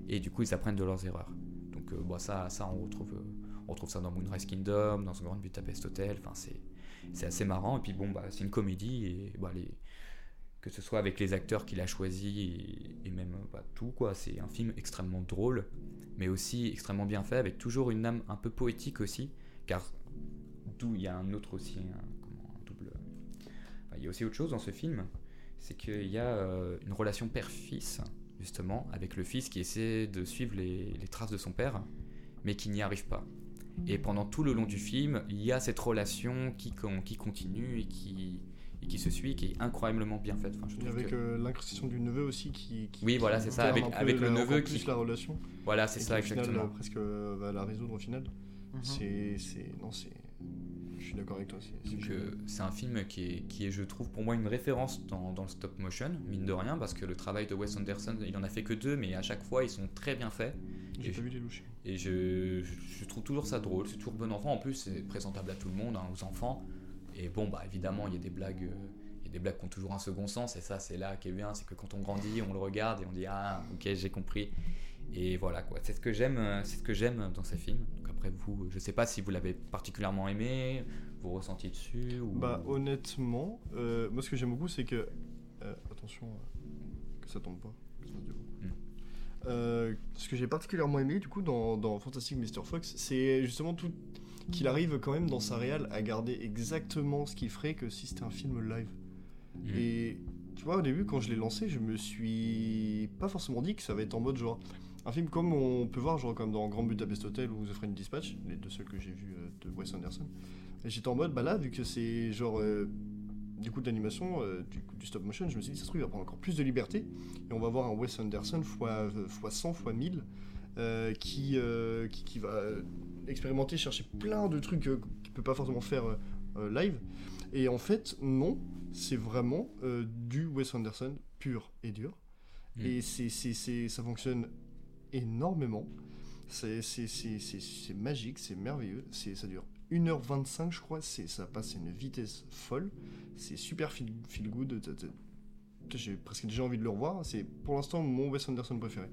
et du coup, ils apprennent de leurs erreurs. Donc, euh, bon, ça, ça on, retrouve, euh, on retrouve ça dans Moonrise Kingdom, dans son Grand Budapest Hotel, enfin, c'est, assez marrant. Et puis, bon, bah, c'est une comédie, et bah, les, que ce soit avec les acteurs qu'il a choisis, et, et même bah, tout, quoi. C'est un film extrêmement drôle, mais aussi extrêmement bien fait, avec toujours une âme un peu poétique aussi, car d'où il y a un autre aussi, un, comment, un double. enfin, il y a aussi autre chose dans ce film, c'est qu'il y a euh, une relation père-fils, justement, avec le fils qui essaie de suivre les, les traces de son père, mais qui n'y arrive pas. Et pendant tout le long du film, il y a cette relation qui, con- qui continue et qui, et qui se suit, qui est incroyablement bien faite. Enfin, je avec que- euh, l'incrustation du neveu aussi qui. qui- Oui, voilà, qui c'est ça, avec- avec le la- neveu qui- la relation. Voilà, c'est ça, qui, au final, exactement. euh, presque euh, va la résoudre au final. Mhm. C'est. c'est- Non, c'est. Je suis d'accord avec toi. Donc génial. euh, c'est un film qui est, qui est, je trouve, pour moi une référence dans, dans le stop motion, mine de rien, parce que le travail de Wes Anderson, il en a fait que deux, mais à chaque fois ils sont très bien faits. J'ai et pas je- vu les louches. Et je, je, trouve toujours ça drôle, c'est toujours bon enfant. En plus, c'est présentable à tout le monde, hein, aux enfants. Et bon, bah évidemment, il y a des blagues, euh, il y y a des blagues qui ont toujours un second sens, et ça, c'est là qui est bien, c'est que quand on grandit, on le regarde et on dit Ah, ok, j'ai compris. Et voilà, quoi. C'est ce que j'aime, euh, c'est ce que j'aime dans ces films. Donc après, vous, je sais pas si vous l'avez particulièrement aimé, vous ressentiez dessus ou. Bah honnêtement, euh, moi ce que j'aime beaucoup c'est que euh, attention euh, que ça tombe pas. Mm. Euh, ce que j'ai particulièrement aimé du coup dans, dans Fantastic Mr. Fox, c'est justement tout qu'il arrive quand même dans sa réal à garder exactement ce qu'il ferait que si c'était un film live. Mm. Et tu vois, au début, quand je l'ai lancé, je me suis pas forcément dit que ça va être en mode genre. Un film comme on peut voir, genre comme dans Grand Budapest Hotel ou The Friend Dispatch, les deux seuls que j'ai vus euh, de Wes Anderson. Et j'étais en mode, bah là, vu que c'est genre. euh, du coup, de l'animation, euh, du, du stop motion, je me suis dit, ça se trouve, il va prendre encore plus de liberté. Et on va voir un Wes Anderson fois, euh, fois 100, fois 1000, euh, qui, euh, qui, qui va expérimenter, chercher plein de trucs qu'il peut pas forcément faire live. Et en fait, non, c'est vraiment du Wes Anderson pur et dur. Mm. Et c'est, c'est, c'est- ça fonctionne énormément. C'est, magique, c'est merveilleux. Ça dure 1h25, je crois. Ça passe à une vitesse folle. C'est super feel, feel good. J'ai presque déjà envie de le revoir. C'est pour l'instant mon Wes Anderson préféré.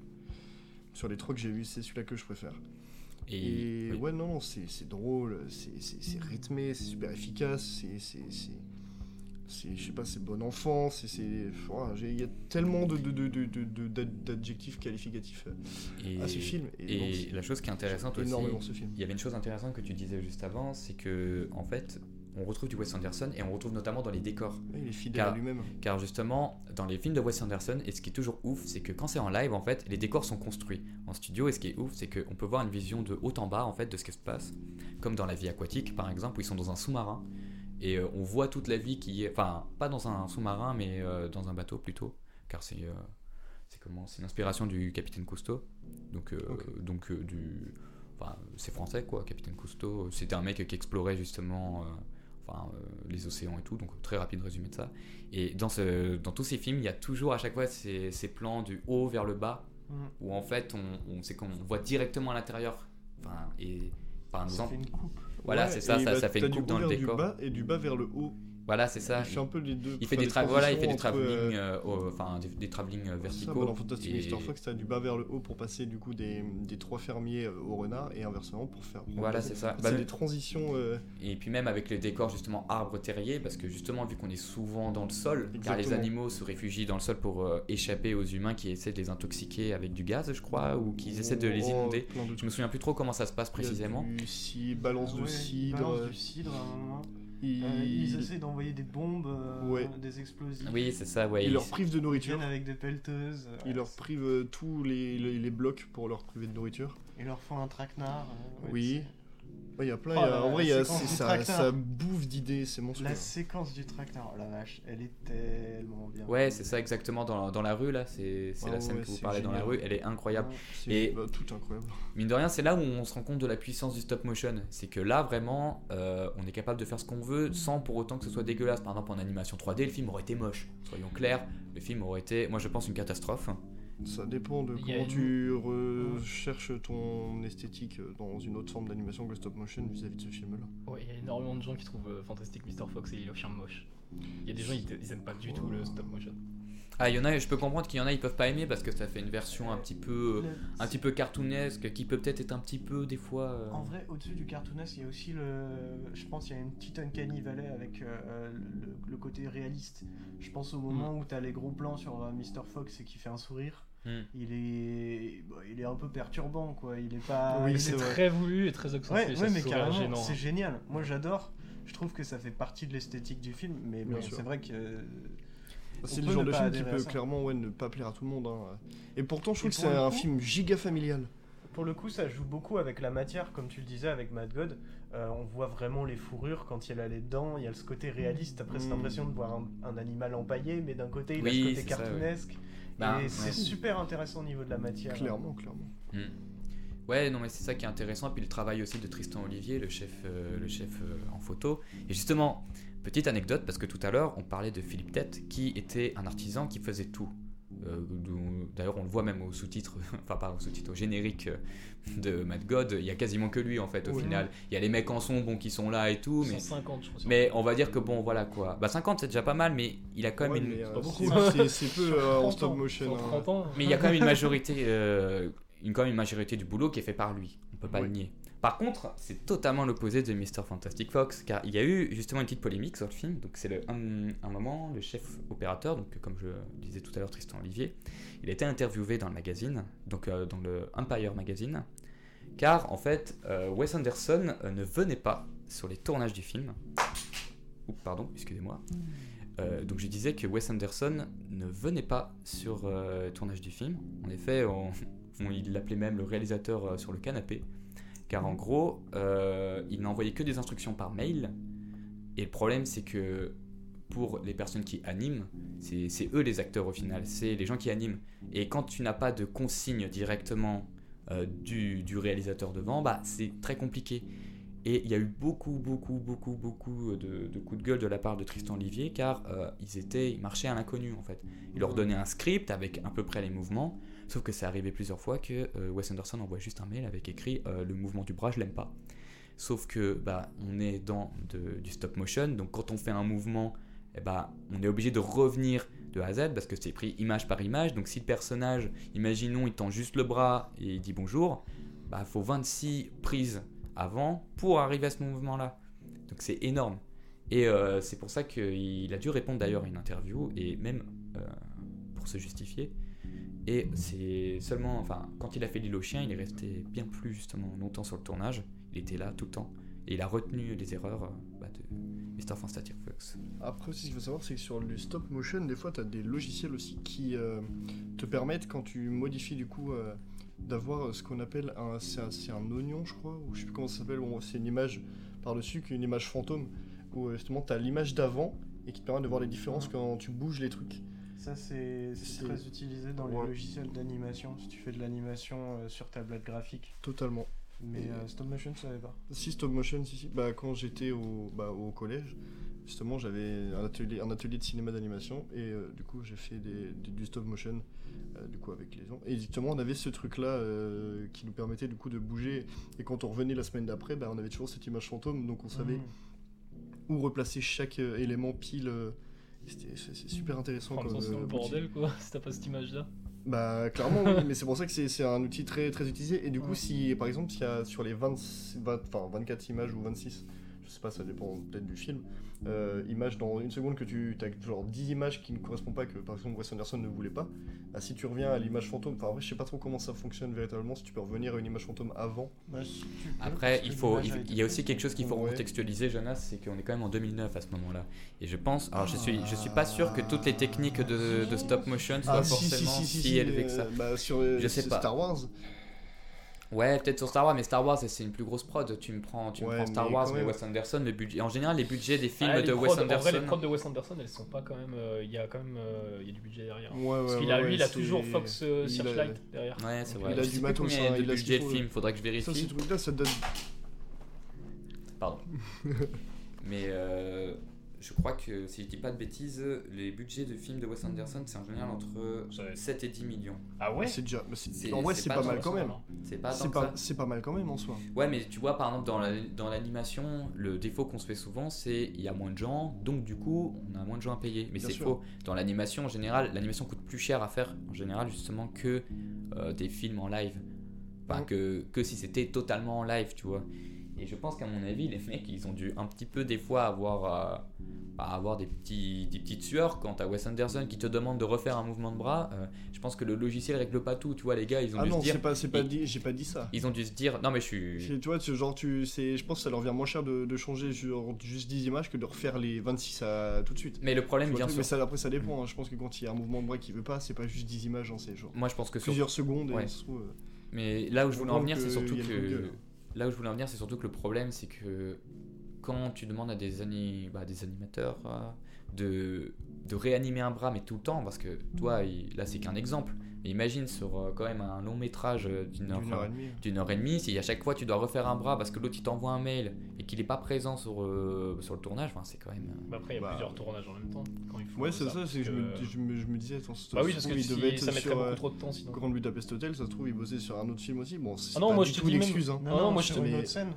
Sur les trois que j'ai vus, c'est celui-là que je préfère. Et, oui. ouais, non, c'est drôle, c'est rythmé, c'est super efficace, c'est. Je sais pas, c'est bon enfant, c'est. Il y a tellement de- de- de- de- de- de- d'ad- d'adjectifs qualificatifs Et, à ce film. et la chose qui est intéressante aussi, il y avait une chose intéressante que tu disais juste avant, c'est que en fait, on retrouve du Wes Anderson et on retrouve notamment dans les décors. Ouais, il est fidèle Car- à lui-même. Car justement, dans les films de Wes Anderson, et ce qui est toujours ouf, c'est que quand c'est en live, en fait, les décors sont construits en studio. Et ce qui est ouf, c'est qu'on peut voir une vision de haut en bas, en fait, de ce qui se passe. Comme dans La vie aquatique, par exemple, où ils sont dans un sous-marin. Et euh, on voit toute la vie qui est. Enfin, pas dans un sous-marin, mais euh, dans un bateau plutôt. Car c'est. euh, c'est comment C'est une inspiration du Capitaine Cousteau. Donc, donc du. Enfin, c'est français, quoi, Capitaine Cousteau. C'était un mec qui explorait justement. euh, Enfin, euh, les océans et tout, donc très rapide résumé de ça. Et dans, ce, dans tous ces films, il y a toujours à chaque fois ces, ces plans du haut vers le bas, Mm. où en fait, on, on, qu'on voit directement à l'intérieur. Enfin, et par Ça exemple, fait une coupe. Voilà, Ouais, c'est ça, ça, bah, ça fait une coupe dans le décor. Du bas et du bas vers le haut? Voilà, c'est ça. Il fait un peu les deux. Il fait enfin, des, tra- voilà, il fait des transitions travelling, euh, euh, au- enfin des, des travelling euh, Ça, verticaux. bah, dans Fantastic et- Mr. Fox, t'as du bas vers le haut pour passer du coup des, des trois fermiers au renard et inversement pour faire. Voilà, c'est ça. C'est Bah, des transitions. euh, Et puis même avec les décors justement arbres terriers, parce que justement vu qu'on est souvent dans le sol, car les animaux se réfugient dans le sol pour euh, échapper aux humains qui essaient de les intoxiquer avec du gaz, je crois, ou qui essaient de les oh, inonder. de Je me souviens plus trop comment ça se passe Il y a précisément. Du balance Ah de cidre. balance du cidre. Euh, ils essaient d'envoyer des bombes, euh, Ouais. des explosifs. Oui, c'est ça, ouais. il ils- leur prive de Ils nourriture. viennent avec des pelleteuses. euh, Il leur c'est- prive euh, tous les, les, les blocs pour leur priver de nourriture. Ils leur font un traquenard. euh, ouais, Oui. C'est- Ouais, il y a plein. Oh, il y a- en vrai, il y a, ça, tracteur. ça bouffe d'idées, c'est monstrueux. La séquence du traquenard, oh la vache, elle est tellement bien. Ouais, c'est ça exactement dans, dans la rue là. C'est c'est Ah la scène ouais, que vous parlez dans la rue. Elle est incroyable. C'est Et- bah, tout incroyable. <laughs> Mine de rien, c'est là où on se rend compte de la puissance du stop motion. C'est que là, vraiment, euh, on est capable de faire ce qu'on veut sans pour autant que ce soit dégueulasse. Par exemple, en animation 3D, le film aurait été moche. Soyons clairs, le film aurait été, moi je pense, une catastrophe. Ça dépend de Il comment une- tu recherches ton esthétique euh, dans une autre forme d'animation que le stop motion vis-à-vis de ce film-là. Ouais, il y a énormément de gens qui trouvent euh, Fantastic Mr. Fox et L'île aux chiens moche. Il y a des gens, ils, ils aiment pas du tout le stop motion. Ah, il y en a, je peux comprendre qu'il y en a, ils peuvent pas aimer parce que ça fait une version un petit peu, Le- un petit peu cartoonesque, qui peut peut-être être un petit peu des fois. euh, En vrai, au-dessus du cartoonesque, il y a aussi le. Je pense qu'il y a une petite Uncanny Valley avec euh, le, le côté réaliste. Je pense au moment Mm. où t'as les gros plans sur euh, Mr. Fox et qui fait un sourire. Hmm. Il est, il est un peu perturbant, quoi. Il est pas. Oui, c'est. Très voulu et très accentué. Ouais, mais carrément, c'est hein. génial. Moi, j'adore. Je trouve que ça fait partie de l'esthétique du film, mais Bien bon, sûr. c'est vrai que. C'est le genre de film qui peut clairement ouais, ne pas plaire à tout le monde. hein. Et pourtant, je trouve Et que c'est un coup- film giga familial. Pour le coup, ça joue beaucoup avec la matière, comme tu le disais avec Mad God. Euh, on voit vraiment les fourrures quand il a les dents. Il y a ce côté réaliste. Après, c'est Mm. l'impression de voir un, un animal empaillé, mais d'un côté, il Oui, a ce côté ça, ouais. Bah, et ouais. c'est super intéressant au niveau de la matière. Clairement, clairement. Hmm. Ouais, non, mais c'est ça qui est intéressant. Puis le travail aussi de Tristan Olivier, le chef, euh, le chef euh, en photo. Et justement, petite anecdote, parce que tout à l'heure, on parlait de Philippe Tête, qui était un artisan qui faisait tout. Euh, D'ailleurs, on le voit même au sous-titre, <laughs> enfin pas au sous-titre, au générique euh, de Mad God, il y a quasiment que lui en fait au Ouais. final. Il y a les mecs en son bon, qui sont là et tout, mais, 150, je crois. sur- mais on va dire que bon, voilà quoi. Bah 50 c'est déjà pas mal, mais il a quand même Ouais, une, mais, euh, beaucoup. c'est- peu Sur euh, en 30 stop ans. motion. Sur hein. 30 ans. Mais il y a quand même une majorité, euh, une, quand même une majorité du boulot qui est fait par lui. On peut pas le nier. Par contre, c'est totalement l'opposé de Mr. Fantastic Fox, car il y a eu justement une petite polémique sur le film. Donc c'est un, un moment, le chef opérateur, donc comme je disais tout à l'heure, Tristan Olivier, il a été interviewé dans le magazine, donc euh, dans le Empire Magazine, car en fait, euh, Wes Anderson euh, ne venait pas sur les tournages du film. Oups, pardon, excusez-moi. Donc je disais que Wes Anderson ne venait pas sur le tournage du film. En effet, on- <laughs> il l'appelait même le réalisateur sur le canapé. Car en gros, euh, il n'envoyait que des instructions par mail. Et le problème, c'est que pour les personnes qui animent, c'est eux les acteurs au final, c'est les gens qui animent. Et quand tu n'as pas de consigne directement euh, du, réalisateur devant, bah, c'est très compliqué. Et il y a eu beaucoup, beaucoup, beaucoup, beaucoup de, de coups de gueule de la part de Tristan Olivier, car euh, ils, étaient, ils marchaient à l'inconnu en fait. Il leur donnait un script avec à peu près les mouvements, sauf que c'est arrivé plusieurs fois que euh, Wes Anderson envoie juste un mail avec écrit euh, le mouvement du bras, je l'aime pas. Sauf que bah, on est dans du stop motion, donc quand on fait un mouvement, eh bah, on est obligé de revenir de A à Z parce que c'est pris image par image. Donc si le personnage, imaginons, il tend juste le bras et il dit bonjour, bah faut 26 prises avant pour arriver à ce mouvement-là. Donc c'est énorme. Et euh, c'est pour ça qu'il a dû répondre d'ailleurs à une interview et même pour se justifier. Et c'est seulement, enfin, quand il a fait l'île aux chiens, il est resté bien plus justement longtemps sur le tournage. Il était là tout le temps et il a retenu les erreurs euh, bah, de Mr. Fantastic Fox. Après aussi, ce qu'il faut savoir, c'est que sur le stop motion, des fois, tu as des logiciels aussi qui euh, te permettent, quand tu modifies du coup, euh, d'avoir ce qu'on appelle un, c'est un, oignon, je crois, ou je sais plus comment ça s'appelle, bon, c'est une image par-dessus, qu'une image fantôme, où justement tu as l'image d'avant et qui te permet de voir les différences quand tu bouges les trucs. Ça, c'est très utilisé dans Ouais. les logiciels d'animation, si tu fais de l'animation euh, sur tablette graphique. Totalement. Mais euh, stop motion, ça savais pas. Si stop motion, si, si. Bah, quand j'étais au, bah, au collège, justement, j'avais un atelier, un atelier de cinéma d'animation et euh, du coup, j'ai fait des, des- du stop motion euh, du coup avec les gens. Et justement, on avait ce truc-là qui nous permettait du coup de bouger. Et quand on revenait la semaine d'après, bah, on avait toujours cette image fantôme, donc on savait Mm. où replacer chaque élément pile. C'est super intéressant. Comme, euh, bordel quoi, <laughs> si t'as pas cette image là. Bah clairement oui, <laughs> mais c'est pour ça que c'est c'est un outil très très utilisé. Et du coup, Ouais. si par exemple s'il y a sur les 20, 20 enfin, 24 images ou 26, je sais pas, ça dépend peut-être du film, euh, images dans une seconde que tu as genre 10 images qui ne correspondent pas, que par exemple Wes Anderson ne voulait pas, bah, si tu reviens à l'image fantôme, enfin en vrai, je sais pas trop comment ça fonctionne véritablement, si tu peux revenir à une image fantôme avant. Bah, si tu peux, Après, il, que faut, il, il y a aussi quelque chose qu'il faut Ouais. contextualiser, Jonas, c'est qu'on est quand même en 2009 à ce moment-là. Et je pense, alors je suis, je suis pas sûr que toutes les techniques de, de stop motion soient Ah, forcément si, si, si si, élevées que euh, ça. bah, sur euh, Je sais c'est pas. Star Wars. Ouais, peut-être sur Star Wars, mais Star Wars c'est une plus grosse prod. Tu me prends, tu me prends Star mais Wars, mais. Wes Anderson, le budget. En général, les budgets des films Ah, de prods- Wes En vrai, Anderson. les prods de Wes Anderson, elles sont pas quand même. euh, Il y a quand même euh, il y a du budget derrière. Ouais, ouais, Parce qu'il ouais, a, lui, il a toujours Fox euh, il a- Searchlight derrière. Ouais, c'est vrai. il a du matos, combien hein, de il a ce budget de film, faudrait que je Ça, ces vérifie. trucs-là, ça donne. Pardon. <laughs> Mais euh, je crois que, si je dis pas de bêtises, les budgets de films de Wes Anderson, c'est en général entre Ça va être- 7 et 10 millions. Ah ouais C'est déjà. mais c'est- C'est- En vrai, c'est c'est pas mal quand même. C'est pas pas, ça. c'est pas mal quand même en soi. Ouais, mais tu vois, par exemple, dans la- dans l'animation, le défaut qu'on se fait souvent, c'est il y a moins de gens, donc du coup, on a moins de gens à payer. Mais Bien c'est sûr. faux. Dans l'animation, en général, l'animation coûte plus cher à faire, en général, justement, que euh, des films en live. Enfin, Ouais. que, que si c'était totalement en live, tu vois. Et je pense qu'à mon avis, les mecs, ils ont dû un petit peu, des fois, avoir, euh, bah, avoir des, petits, des petites sueurs quant à Wes Anderson qui te demande de refaire un mouvement de bras. Euh, je pense que le logiciel règle pas tout, tu vois, les gars, ils ont Ah dû non, se dire. c'est pas, c'est pas dit, j'ai pas dit ça. Ils ont dû se dire, non mais je suis. Tu vois, genre, tu, je pense que ça leur vient moins cher de, de changer genre, juste 10 images que de refaire les 26 à, tout de suite. Mais le problème truc, sur mais ça, après, ça dépend. hein. Je pense que quand il y a un mouvement de bras qui veut pas, c'est pas juste 10 images, hein, c'est genre Moi, je pense que sur... plusieurs secondes. Ouais. Et ça se trouve, euh, Mais là où je voulais en venir, c'est surtout que gueule. Là où je voulais en venir, c'est surtout que le problème, c'est que quand tu demandes à des, ani- bah, des animateurs euh, de, de réanimer un bras, mais tout le temps, parce que toi, là, c'est qu'un exemple. Mais imagine sur euh, quand même un long métrage euh, d'une heure, D'une heure et demie. d'une heure et demie, si à chaque fois tu dois refaire un bras parce que l'autre il t'envoie un mail et qu'il n'est pas présent sur, euh, sur le tournage, enfin, c'est quand même. euh, Bah après, il y a Bah, plusieurs tournages en même temps. Quand il faut Ouais, c'est ça, c'est que je, me, parce que- je, me, je me disais, attends, Bah oui, parce que trouve, il si- devait être ça mettrait sur beaucoup trop de temps sinon. Grand Budapest Hotel, ça se trouve, il bossait sur un autre film aussi. Bon, c'est Ah non, pas moi, du je te tout une excuse. Hein. Non, non, moi, je te une dis- autre scène.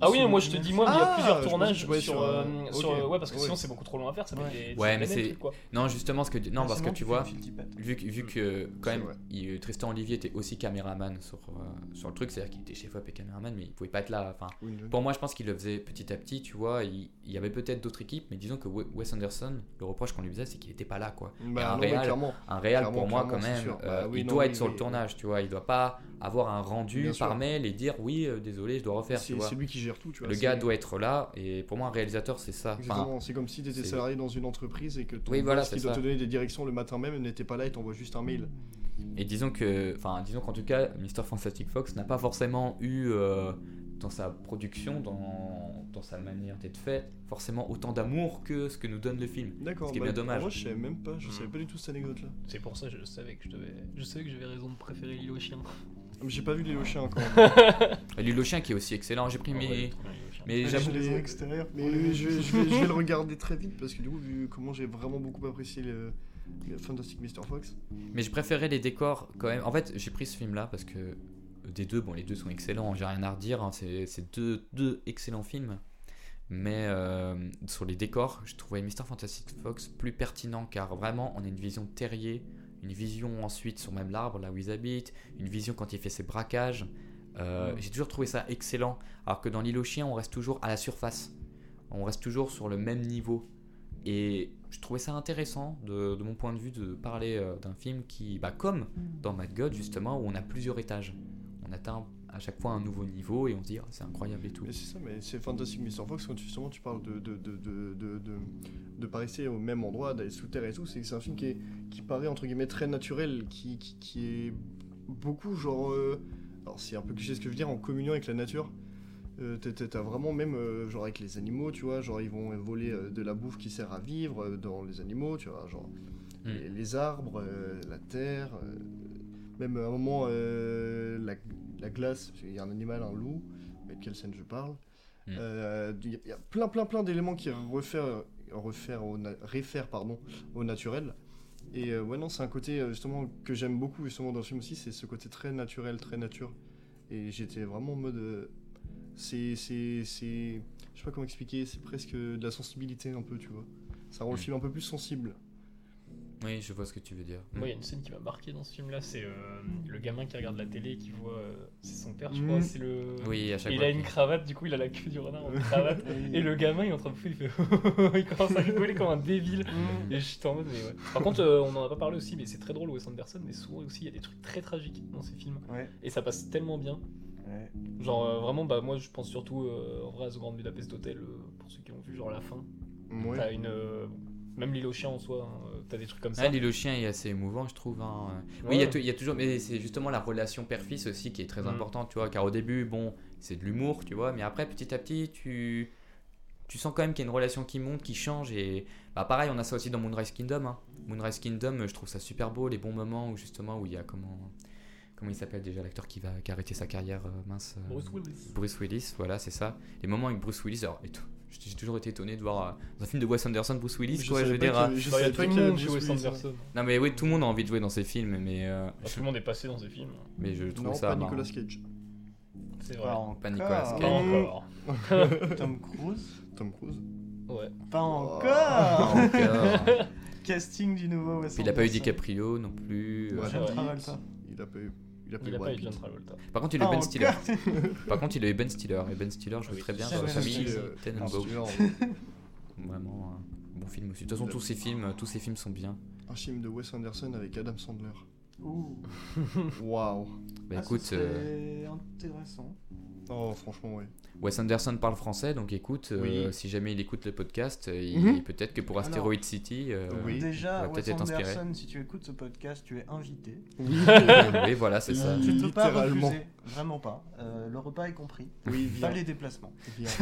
Ah oui, moi je te dis, moi, mais il y a Ah, plusieurs tournages sur. sur, euh, euh, euh, ouais, parce que Ouais. sinon c'est beaucoup trop long à faire, ça Ouais. des. Ouais, mais fait des c'est-. Non, justement, ce que non, Ah, parce que tu vois, vu, que- vu que quand C'est même Tristan Olivier était aussi caméraman sur, euh, sur le truc, c'est-à-dire qu'il était chef op et caméraman, mais il pouvait pas être là. Enfin, pour moi, je pense qu'il le faisait petit à petit, tu vois. Il, il y avait peut-être d'autres équipes, mais disons que We- Wes Anderson, le reproche qu'on lui faisait, c'est qu'il était pas là, quoi. Bah, un non, réal. Un réal, pour moi, quand même, euh, Bah oui, il non, doit oui, être sur oui. le tournage, tu vois. Il doit pas avoir un rendu Bien par sûr. mail et dire oui, euh, désolé, je dois refaire, C'est lui qui gère tout, tu vois. Le gars doit être là, et pour moi, un réalisateur, c'est ça. Enfin, c'est comme si tu étais salarié dans une entreprise et que ton Oui, voilà, boss qui doit ça. te donner des directions le matin même n'était pas là et t'envoie juste un mail. Et disons que, enfin, disons qu'en tout cas, Mr. Fantastic Fox n'a pas forcément eu euh, dans sa production, dans, dans sa manière d'être fait, forcément autant d'amour que ce que nous donne le film. D'accord. Ce qui est bah, bien dommage. Moi, je savais même pas, je Mm. savais pas du tout cette anecdote-là. C'est pour ça que je savais que je devais. Je savais que j'avais raison de préférer l'île aux chiens. Mais J'ai pas vu les chiens encore. <laughs> Et L'île au chien qui est aussi excellent. J'ai pris Oh, ouais, mes, l'île aux chiens. mais Ah, j'avoue. les extérieurs Mais je vais, je, vais, je vais le <laughs> regarder très vite parce que du coup, vu comment j'ai vraiment beaucoup apprécié le, le Fantastic Mr. Fox. Mais je préférais les décors quand même. En fait, j'ai pris ce film-là parce que des deux, bon, les deux sont excellents. J'ai rien à redire. hein, C'est deux, deux excellents films. Mais euh, sur les décors, je trouvais Mr. Fantastic Fox plus pertinent car vraiment, on a une vision terrier, une vision ensuite sur même l'arbre là où ils habitent, une vision quand il fait ses braquages. Euh, Mm. J'ai toujours trouvé ça excellent. Alors que dans l'île aux chiens, on reste toujours à la surface. On reste toujours sur le même niveau. Et je trouvais ça intéressant, de, de mon point de vue, de parler euh, d'un film qui, bah, comme dans Mad God, justement, où on a plusieurs étages. On atteint à chaque fois un nouveau niveau et on se dit, Ah, c'est incroyable et tout. Mais c'est ça, mais c'est Fantastic Mr. Fox quand tu- justement tu parles de, de, de, de, de, de, de pas rester au même endroit, d'aller sous terre et tout. C'est c'est un film qui, est, qui paraît entre guillemets très naturel, qui, qui, qui est beaucoup genre. euh, alors c'est un peu cliché ce que je veux dire, en communion avec la nature. Euh, t'as- vraiment même euh, genre avec les animaux, tu vois, genre ils vont voler euh, de la bouffe qui sert à vivre euh, dans les animaux, tu vois, genre Mm. les, les arbres, euh, la terre, même à un moment euh, la, la glace, il y a un animal, un loup, mais de quelle scène je parle. Mm. Euh, Il y a plein plein plein d'éléments qui refaire, refaire au, na- réfèrent pardon, au naturel. Et euh, ouais non c'est un côté euh, justement que j'aime beaucoup justement dans le film aussi, c'est ce côté très naturel, très nature. Et j'étais vraiment en mode... c'est. Je sais pas comment expliquer, c'est presque de la sensibilité un peu, tu vois. Ça rend le Mm. film un peu plus sensible. Oui, je vois ce que tu veux dire. Moi, il y a une scène qui m'a marqué dans ce film-là, c'est euh, le gamin qui regarde la télé et qui voit. euh, c'est son père, je Mm. crois. C'est le. Oui, à chaque Et il fois. a une cravate, du coup, il a la queue du renard en <laughs> cravate. Et le gamin, il est en train de bouffer, il fait. <laughs> il commence à rigoler comme un débile. Mm. Et je suis en mode, mais ouais. Par contre, euh, on en a pas parlé aussi, mais c'est très drôle, Wes Anderson, mais souvent aussi, il y a des trucs très tragiques dans ses films. Ouais, Et ça passe tellement bien. ouais. Genre, euh, vraiment, bah, moi, je pense surtout euh, en vrai à The Grand Budapest Hotel, euh, pour ceux qui ont vu, genre la fin. Ouais. T'as une. euh, même l'île aux chiens en soi, hein, euh, t'as des trucs comme ça. Ah, l'île au chien est assez émouvant, je trouve. hein. Oui, il y a tou- il y, a toujours, mais c'est justement la relation père-fils aussi qui est très Mm. importante, tu vois. Car au début, bon, c'est de l'humour, tu vois, mais après, petit à petit, tu, tu sens quand même qu'il y a une relation qui monte, qui change. Et bah, pareil, on a ça aussi dans Moonrise Kingdom. hein. Moonrise Kingdom, je trouve ça super beau, les bons moments où justement où il y a comment, comment il s'appelle déjà l'acteur qui va qui a arrêté sa carrière euh, mince. euh, Bruce Willis. Bruce Willis, voilà, c'est ça. Les moments avec Bruce Willis, alors, et tout- j'ai toujours été étonné de voir euh, dans un film de Wes Anderson Bruce Willis, quoi, je veux dire. euh, je a Wes hein. Anderson. Non mais oui, tout le monde a envie de jouer dans ces films, mais, euh, Bah, tout le monde est passé dans ces films. mais je trouve Non, ça pas marrant. Nicolas Cage. C'est Pas vrai. encore. Pas Nicolas Pas Cage. encore. <laughs> Tom Cruise Tom Cruise. Ouais. Pas Oh. encore Encore. <laughs> Casting du nouveau Wes Puis il a pas eu Anderson. DiCaprio non plus. Ouais. Il a pas eu. Il a pas Il eu a pas eu John Pitt. Travolta. Par contre, il a eu Pas Ben Stiller. <laughs> Par contre, il a eu Ben Stiller. Et Ben Stiller joue Ah oui. très bien dans la famille Tenenbaum. <laughs> Vraiment un bon film aussi. De toute façon, tous ces films, tous ces films sont bien. Un film de Wes Anderson avec Adam Sandler. Ouh. Waouh. Bah Ah, écoute, ce euh, intéressant. Oh, franchement, ouais. Wes Anderson parle français, donc écoute, euh, Oui. si jamais il écoute le podcast, euh, il- Mhm. peut-être que pour Alors, Asteroid City, euh, oui. Déjà, va peut-être Wes être inspiré. Anderson, si tu écoutes ce podcast, tu es invité. Oui, <laughs> oui, voilà, c'est ça. Oui. Tu ne peux pas refuser, vraiment pas. Euh, le repas est compris, oui pas les déplacements. <laughs>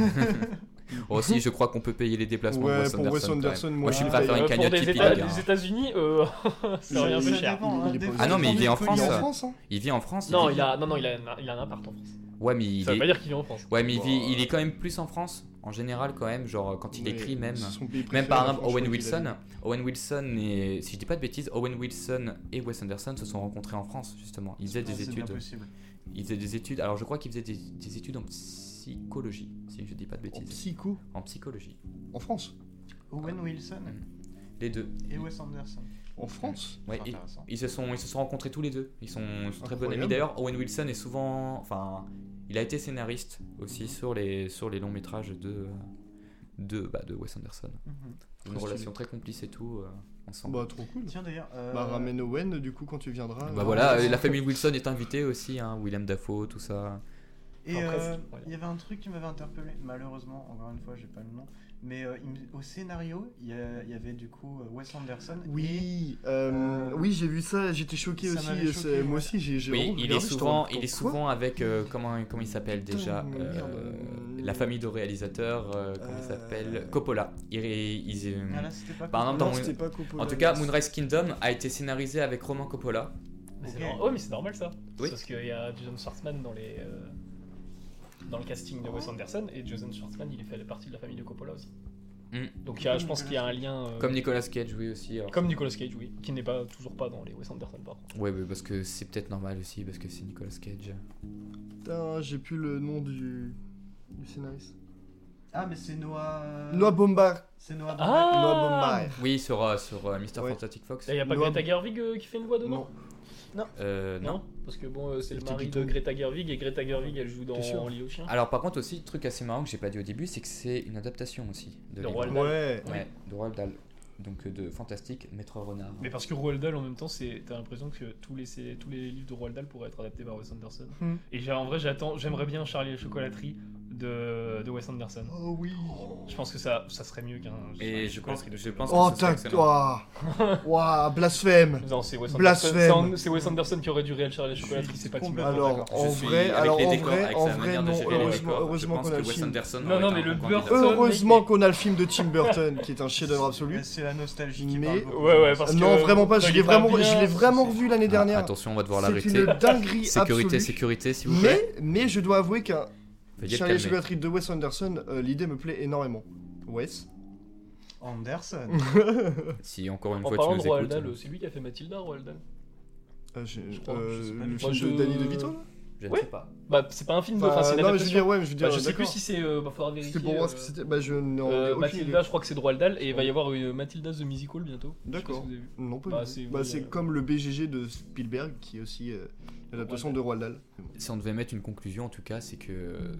Oh, si, je crois qu'on peut payer les déplacements de Ouais, Wes pour Wes Anderson. Moi, moi, je suis prêt à faire une Euh, pour cagnotte des, États- les des États-Unis, euh, un peu Ça cher. hein, Ah non, mais il vit en France, Il hein Il vit en France. Non, vit- il a, non, non, il a, un- il a un appart en France. Ouais, mais il Ça veut est. pas dire qu'il vit en France. Ouais, mais il, vit- Bah, il est quand même plus en France, en général, quand même. Genre, quand il Mais écrit, même. Même par exemple, Owen Wilson. Owen Wilson et. Si je dis pas de bêtises, Owen Wilson et Wes Anderson se sont rencontrés en France, justement. Ils faisaient des C'est bien études. possible. Ils faisaient des études. Alors, je crois qu'ils faisaient des, des études en psychologie, si je dis pas de dit. En bêtises. psycho, En psychologie. en France. Owen Wilson Les deux. et Wes Anderson. En France Ouais, C'est ils, se sont, ils se sont rencontrés tous les deux. Ils sont, ils sont très bons amis. D'ailleurs, Owen Wilson est souvent. Enfin, il a été scénariste aussi sur les, sur les longs métrages de, de, bah, de Wes Anderson. Mhm. Une relation très complice et tout, euh, ensemble. Bah, trop cool. Tiens d'ailleurs. euh, Bah, ramène Owen, du coup, quand tu viendras. Bah euh, voilà, et la famille Wilson est invitée aussi, hein, William Dafoe, tout ça. Et euh, il y avait un truc qui m'avait interpellé, malheureusement, encore une fois, j'ai pas le nom, mais euh, il au scénario, il y, il avait du coup euh, Wes Anderson. Oui, euh, Euh, oui, j'ai vu ça, j'étais choqué ça aussi. choqué, Moi aussi, j'ai Oui, il est souvent, il est souvent avec euh, comment, comment il s'appelle déjà euh, La famille de réalisateurs, euh, comment il s'appelle Coppola. Il, il- euh, Ah là, c'était pas Non, pas Coppola. en tout cas, Moonrise Kingdom a été scénarisé avec Roman Coppola. Mais c'est Ok. normal- Ouais, mais c'est normal ça. Oui. Parce qu'il y a Jason Schwartzman dans les. euh, Dans le casting de Wes Anderson et Jason Schwartzman il est fait partie de la famille de Coppola aussi. Mm. Donc il y a- je pense qu'il y a un lien. euh, Comme Nicolas Cage, oui aussi. alors. comme Nicolas Cage, oui, qui n'est pas toujours pas dans les Wes Anderson par contre. Ouais, ouais, parce que c'est peut-être normal aussi, parce que c'est Nicolas Cage. Putain, j'ai plus le nom du, du scénariste. Ah, mais c'est Noah. euh, Noah Bombard. C'est Noah. Ah Noah Bombard. Oui, sur, euh, sur euh, Mr. Ouais. Fantastic Fox. Il n'y a pas Noah- Greta Gerwig euh, qui fait une voix dedans Euh, non. Non, parce que bon, euh, c'est le mari de. Greta Gerwig et Greta Gerwig elle joue dans En lit au chien. Alors, par contre, aussi, truc assez marrant que j'ai pas dit au début, c'est que c'est une adaptation aussi de, De. Roald Dahl. Ouais. Ouais, de Roald Dahl. Donc, euh, de Fantastique, Maître Renard. Mais parce que Roald Dahl en même temps, c'est t'as l'impression que tous les tous les livres de Roald Dahl pourraient être adaptés par Wes Anderson. Hmm. Et j'ai- en vrai, j'attends, j'aimerais bien Charlie et la chocolaterie de, de Wes Anderson. Oh oui. Je pense que ça, ça serait mieux qu'un. Et je pense, chocolaterie de je pense Oh, que ce serait tac, excellent. toi. Ouah, blasphème. Non, c'est Wes Anderson. Blasphème. c'est- Wes Anderson qui aurait dû réel Charlie et la chocolaterie, c'est pas Tim Burton. Alors, en vrai, avec alors les en décors, vrai, en vrai, non. Heureusement, qu'on a le film. Non, non, mais le Burton-. Heureusement qu'on a le film de Tim Burton, qui est un chef-d'œuvre absolu. C'est la nostalgie qui Mais- parle beaucoup. Ouais, ouais, parce que. Non, vraiment pas. Je l'ai vraiment, bien, je l'ai vraiment c'est- revu l'année Ah, dernière. attention, on va devoir C'est l'arrêter. une dinguerie <laughs> Sécurité, absolue. sécurité, s'il vous plaît. Mais, mais je dois avouer qu'un Charlie chocolaterie de Wes Anderson, euh, l'idée me plaît énormément. Wes <laughs> Anderson. <laughs> Si encore une En fois tu nous écoutes. C'est lui qui a fait Mathilda, Roald Dahl. Euh, Je crois, euh, je sais pas. le film je- de Danny DeVito là? Je ne Ouais. sais pas. Bah, c'est pas un film. Enfin, c'est une Non, mais je veux adaptation. dire, ouais, mais je veux dire. Bah, je sais plus si c'est. euh, bah, faudra vérifier. C'était pour voir ce que euh, c'était. Bah, je n'en Euh, aucune Mathilda, idée. je crois que c'est de Roald Dahl et il va y avoir une Mathilda The Musical bientôt. D'accord. si. Non, pas Bah, du tout. c'est- Bah, oui, c'est euh, comme le BGG de Spielberg, qui est aussi euh, l'adaptation de Roald Dahl. Si on devait mettre une conclusion, en tout cas, c'est que euh,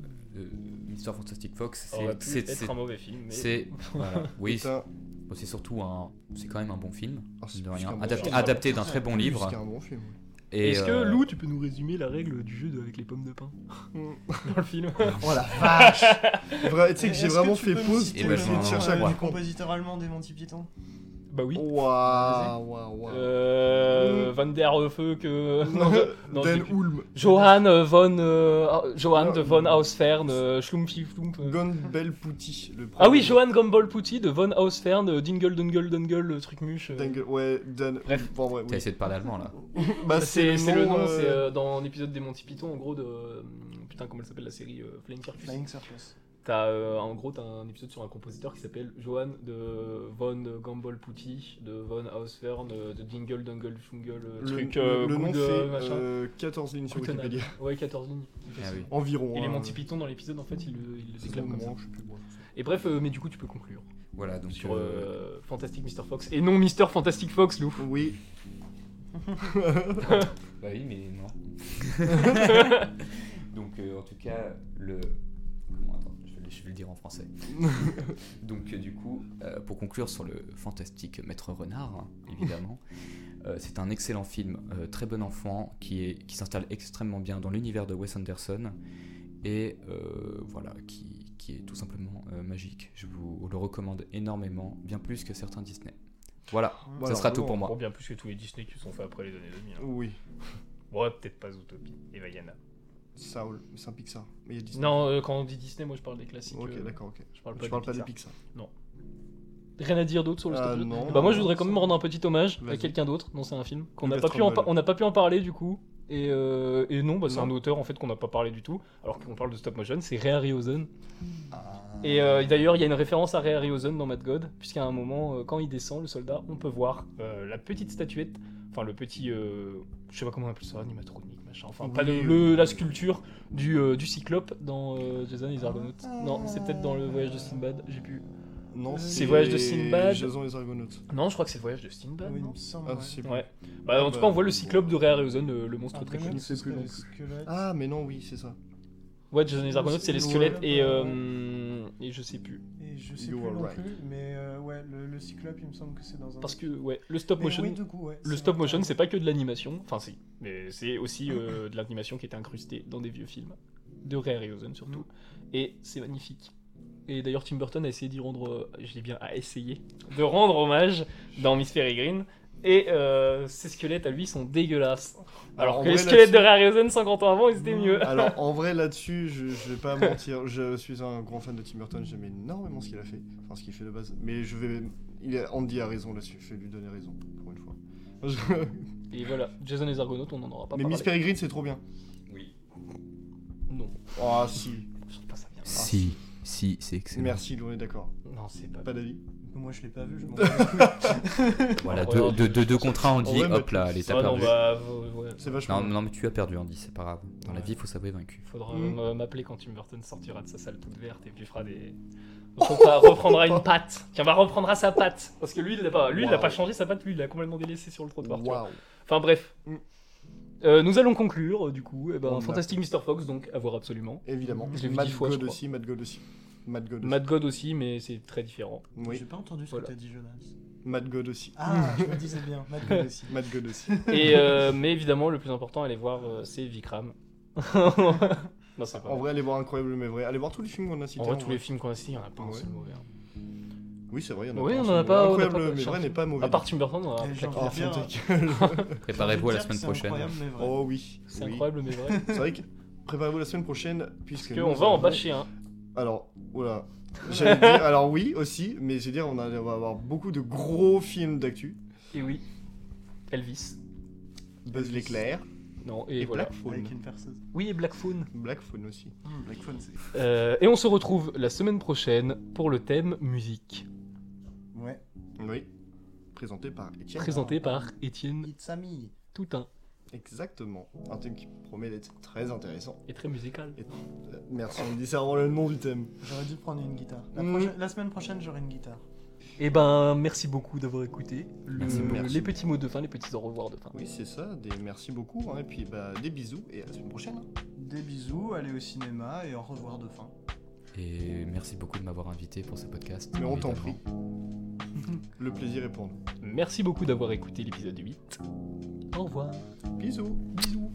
Mr. Fantastic Fox, c'est c'est- un mauvais film. c'est <laughs> oui, c'est c'est surtout un, c'est quand même un bon film, ah, c'est adapté, d'un très bon livre. qu'un bon film. Est-ce que euh, Lou, tu peux nous résumer la règle du jeu de- avec les pommes de pain dans le film. <laughs> Oh la <laughs> vache. Tu sais que j'ai vraiment tu fait pause pour essayer de chercher à du quoi. comprendre. compositeur allemand des Monty Python? Bah oui. Waouh, waouh, waouh. Euh, Van der Feu que. Non, <laughs> non, Dan j'ai- Ulm. Johann euh, von. euh, Johann de Non. von Hausfern, euh, Schlumpfi Flump. le Ah oui, premier. Johann Gombol Putti de von Hausfern, Dingle Dungle Dungle, le truc muche. euh. Dingue- Ouais, Dan. Bref. Bon, ouais, T'as essayé de parler allemand là. <laughs> Bah, C'est c'est le nom, euh, c'est euh, dans un épisode des Monty Python, en gros, de. Putain, comment elle s'appelle la série euh, Flying Circus Flying Circus. T'as euh, en gros t'as un épisode sur un compositeur qui s'appelle Johann de von Gambol Putti, de von Hausfern, euh, de Dingle Dungle Fungle, euh, Le, truc le- euh, le nom good, fait euh, machin. euh, 14 lignes sur. Wikipédia. Ouais, 14 lignes. Ah oui. Environ. Et les hein. Monty Python dans l'épisode en fait ils le, ils le déclarent comme ça. Je sais plus, moi. Et bref, euh, mais du coup tu peux conclure Voilà, donc sur euh, euh, Fantastic Mr. Fox. Et non Mr. Fantastic Fox, Lou. Oui. <laughs> Bah oui, mais non. <laughs> <laughs> Donc, euh, en tout cas, le. Je vais, le dire en français. <laughs> Donc, euh, du coup, euh, pour conclure sur le fantastique Maître Renard, hein, évidemment, euh, c'est un excellent film, euh, très bon enfant, qui, est, qui s'installe extrêmement bien dans l'univers de Wes Anderson et euh, voilà, qui, qui est tout simplement euh, magique. Je vous le recommande énormément, bien plus que certains Disney. Voilà, Voilà, ça sera tout bon. pour moi. Bon, bien plus que tous les Disney qui sont faits après les années 2000. hein. Oui. Ouais, peut-être pas Zootopie et Vaiana. Saul, mais c'est un Pixar. Mais il y a Disney. Non, euh, quand on dit Disney, moi je parle des classiques. Ok, euh, d'accord, ok. Je parle pas, Je parle des pas des Pixar. Pixar. Rien à dire d'autre sur le Ah, non. Bah moi je Non, voudrais quand même rendre un petit hommage à quelqu'un d'autre. Non, c'est un film qu'on n'a pas pu en on n'a pas pu en parler du coup. Et, euh, et non, bah, c'est Non. un auteur en fait qu'on n'a pas parlé du tout, alors qu'on parle de stop motion, c'est Ray Harryhausen. Ah. Et d'ailleurs, il y a une référence à Ray Harryhausen dans Mad God, puisqu'à un moment, quand il descend, le soldat, on peut voir la petite statuette, enfin le petit, je sais pas comment on appelle ça, animatronique, machin, enfin pas Oui, le, le- oui. la sculpture du, euh, du cyclope dans euh, Jason et les Argonautes. Non, c'est peut-être dans le voyage de Sinbad, j'ai pu. Non, C'est Voyage de Sinbad. Jason et les Argonautes. Non, je crois que c'est le voyage de Sinbad. Oui, non semble. Ah, ouais. c'est Ouais. Bah, en Ah, tout bah, cas, on voit le cyclope de Ray Harryhausen, euh, le monstre très connu. ce sais plus. Ah, mais non, oui, c'est ça. Ouais, Jason et les Argonautes, c'est les squelettes et, euh, et je sais plus. Et je sais You plus non right. plus, mais euh, ouais, le, le cyclope, il me semble que c'est dans un. Parce que, ouais, le stop Mais motion. oui, du coup, ouais, Le c'est stop vrai, motion, c'est pas que de l'animation, enfin si, mais c'est aussi euh, de l'animation qui était incrustée dans des vieux films, de Ray Harryhausen surtout, et c'est magnifique. Et d'ailleurs Tim Burton a essayé d'y rendre, euh, je dis bien a essayé, de rendre hommage dans Miss Peregrine, et euh, ses squelettes à lui sont dégueulasses. Alors que les squelettes de Harryhausen 50 ans avant, ils étaient mieux. Alors, <laughs> en vrai, là-dessus, je, je vais pas mentir. Je suis un grand fan de Tim Burton. J'aime énormément ce qu'il a fait. Enfin, ce qu'il fait de base. Mais je vais. Il a... Andy a raison là-dessus. Je vais lui donner raison, pour une fois. Je- <laughs> Et voilà, Jason et les Argonautes, on n'en aura pas Mais parlé. Miss Peregrine, c'est trop bien. Oui. Non, Ah, si. je trouve pas ça bien. Si, si, c'est excellent. Merci, on est d'accord. Non, c'est pas Pas d'avis Moi, je l'ai pas vu, je m'en. <laughs> Voilà, deux, deux, deux, deux contre un, on dit Ouais, hop là, allez, t'as non, perdu. bah, euh, ouais. C'est vachement. Non, non, mais tu as perdu, Andy, c'est pas grave. Dans la vie, il faut savoir vaincu. Faudra Mm. m- m'appeler quand Tim Burton sortira de sa salle toute verte et puis fera des. Donc, on fera- reprendra une <laughs> patte. Tiens, on va reprendra sa patte. Parce que lui, il n'a pas, lui, il a Wow. pas changé sa patte, lui, il l'a complètement délaissé sur le trottoir. Waouh. Enfin bref. Mm. Euh, nous allons conclure, euh, du coup. Eh ben, a- Fantastic Mr. Fox, donc, à voir absolument. Évidemment. Je l'ai vu Mad dix fois, je God crois. aussi. Mad God aussi. Mad God aussi. Mad God aussi, mais c'est très différent. Oui. J'ai pas entendu ce Voilà. que t'as dit, Jonas. Mad God aussi. Ah, je me disais bien, Mad God aussi. <laughs> Mad God aussi. Et, euh, mais évidemment, le plus important, allez voir, euh, c'est Vikram. <laughs> non, c'est pas En vrai. allez voir Incroyable mais vrai. Allez voir tous les films qu'on a cités. En vrai, en tous vrai. les films qu'on a cités, il n'y en a pas un seul mauvais. hein. Oui, c'est vrai, il y en a Oui, pas. on en a pas- Incroyable pas- mais vrai n'est pas mauvais. À part Tim Burton, on a. Ah, ta gueule. <laughs> Préparez-vous à la semaine prochaine. Oh oui. C'est oui. incroyable, mais vrai. C'est vrai que préparez-vous la semaine prochaine puisque Parce qu'on va en bâcher un. Alors, voilà. J'allais dire, alors oui aussi, mais je veux dire, on, a- on va avoir beaucoup de gros films d'actu. Et oui, Elvis. Buzz l'éclair Non, et, et, voilà. Black Phone. Avec une perceuse. Oui, et Black Phone. Black Phone aussi. Black Phone, c'est. Euh, et on se retrouve la semaine prochaine pour le thème musique, Ouais. Oui. Présenté par Étienne. présenté par Étienne It's a me. Toutain. Exactement. Un thème qui promet d'être très intéressant. et très musical. Euh, Merci, on me dit ça avant le nom du thème. J'aurais dû prendre une guitare. La, Mm. la semaine prochaine, j'aurai une guitare. Et ben, merci beaucoup d'avoir écouté le- Merci beaucoup. Merci. les petits mots de fin, les petits au revoir de fin. Oui, c'est ça. Des merci beaucoup. hein, et puis, bah, des bisous et à la semaine prochaine. Des bisous, allez au cinéma et au revoir de fin. Et merci beaucoup de m'avoir invité pour ce podcast. Mais on t'en prie. <laughs> Le plaisir est pour nous. Merci beaucoup d'avoir écouté l'épisode 8. Au revoir. Bisous. Bisous.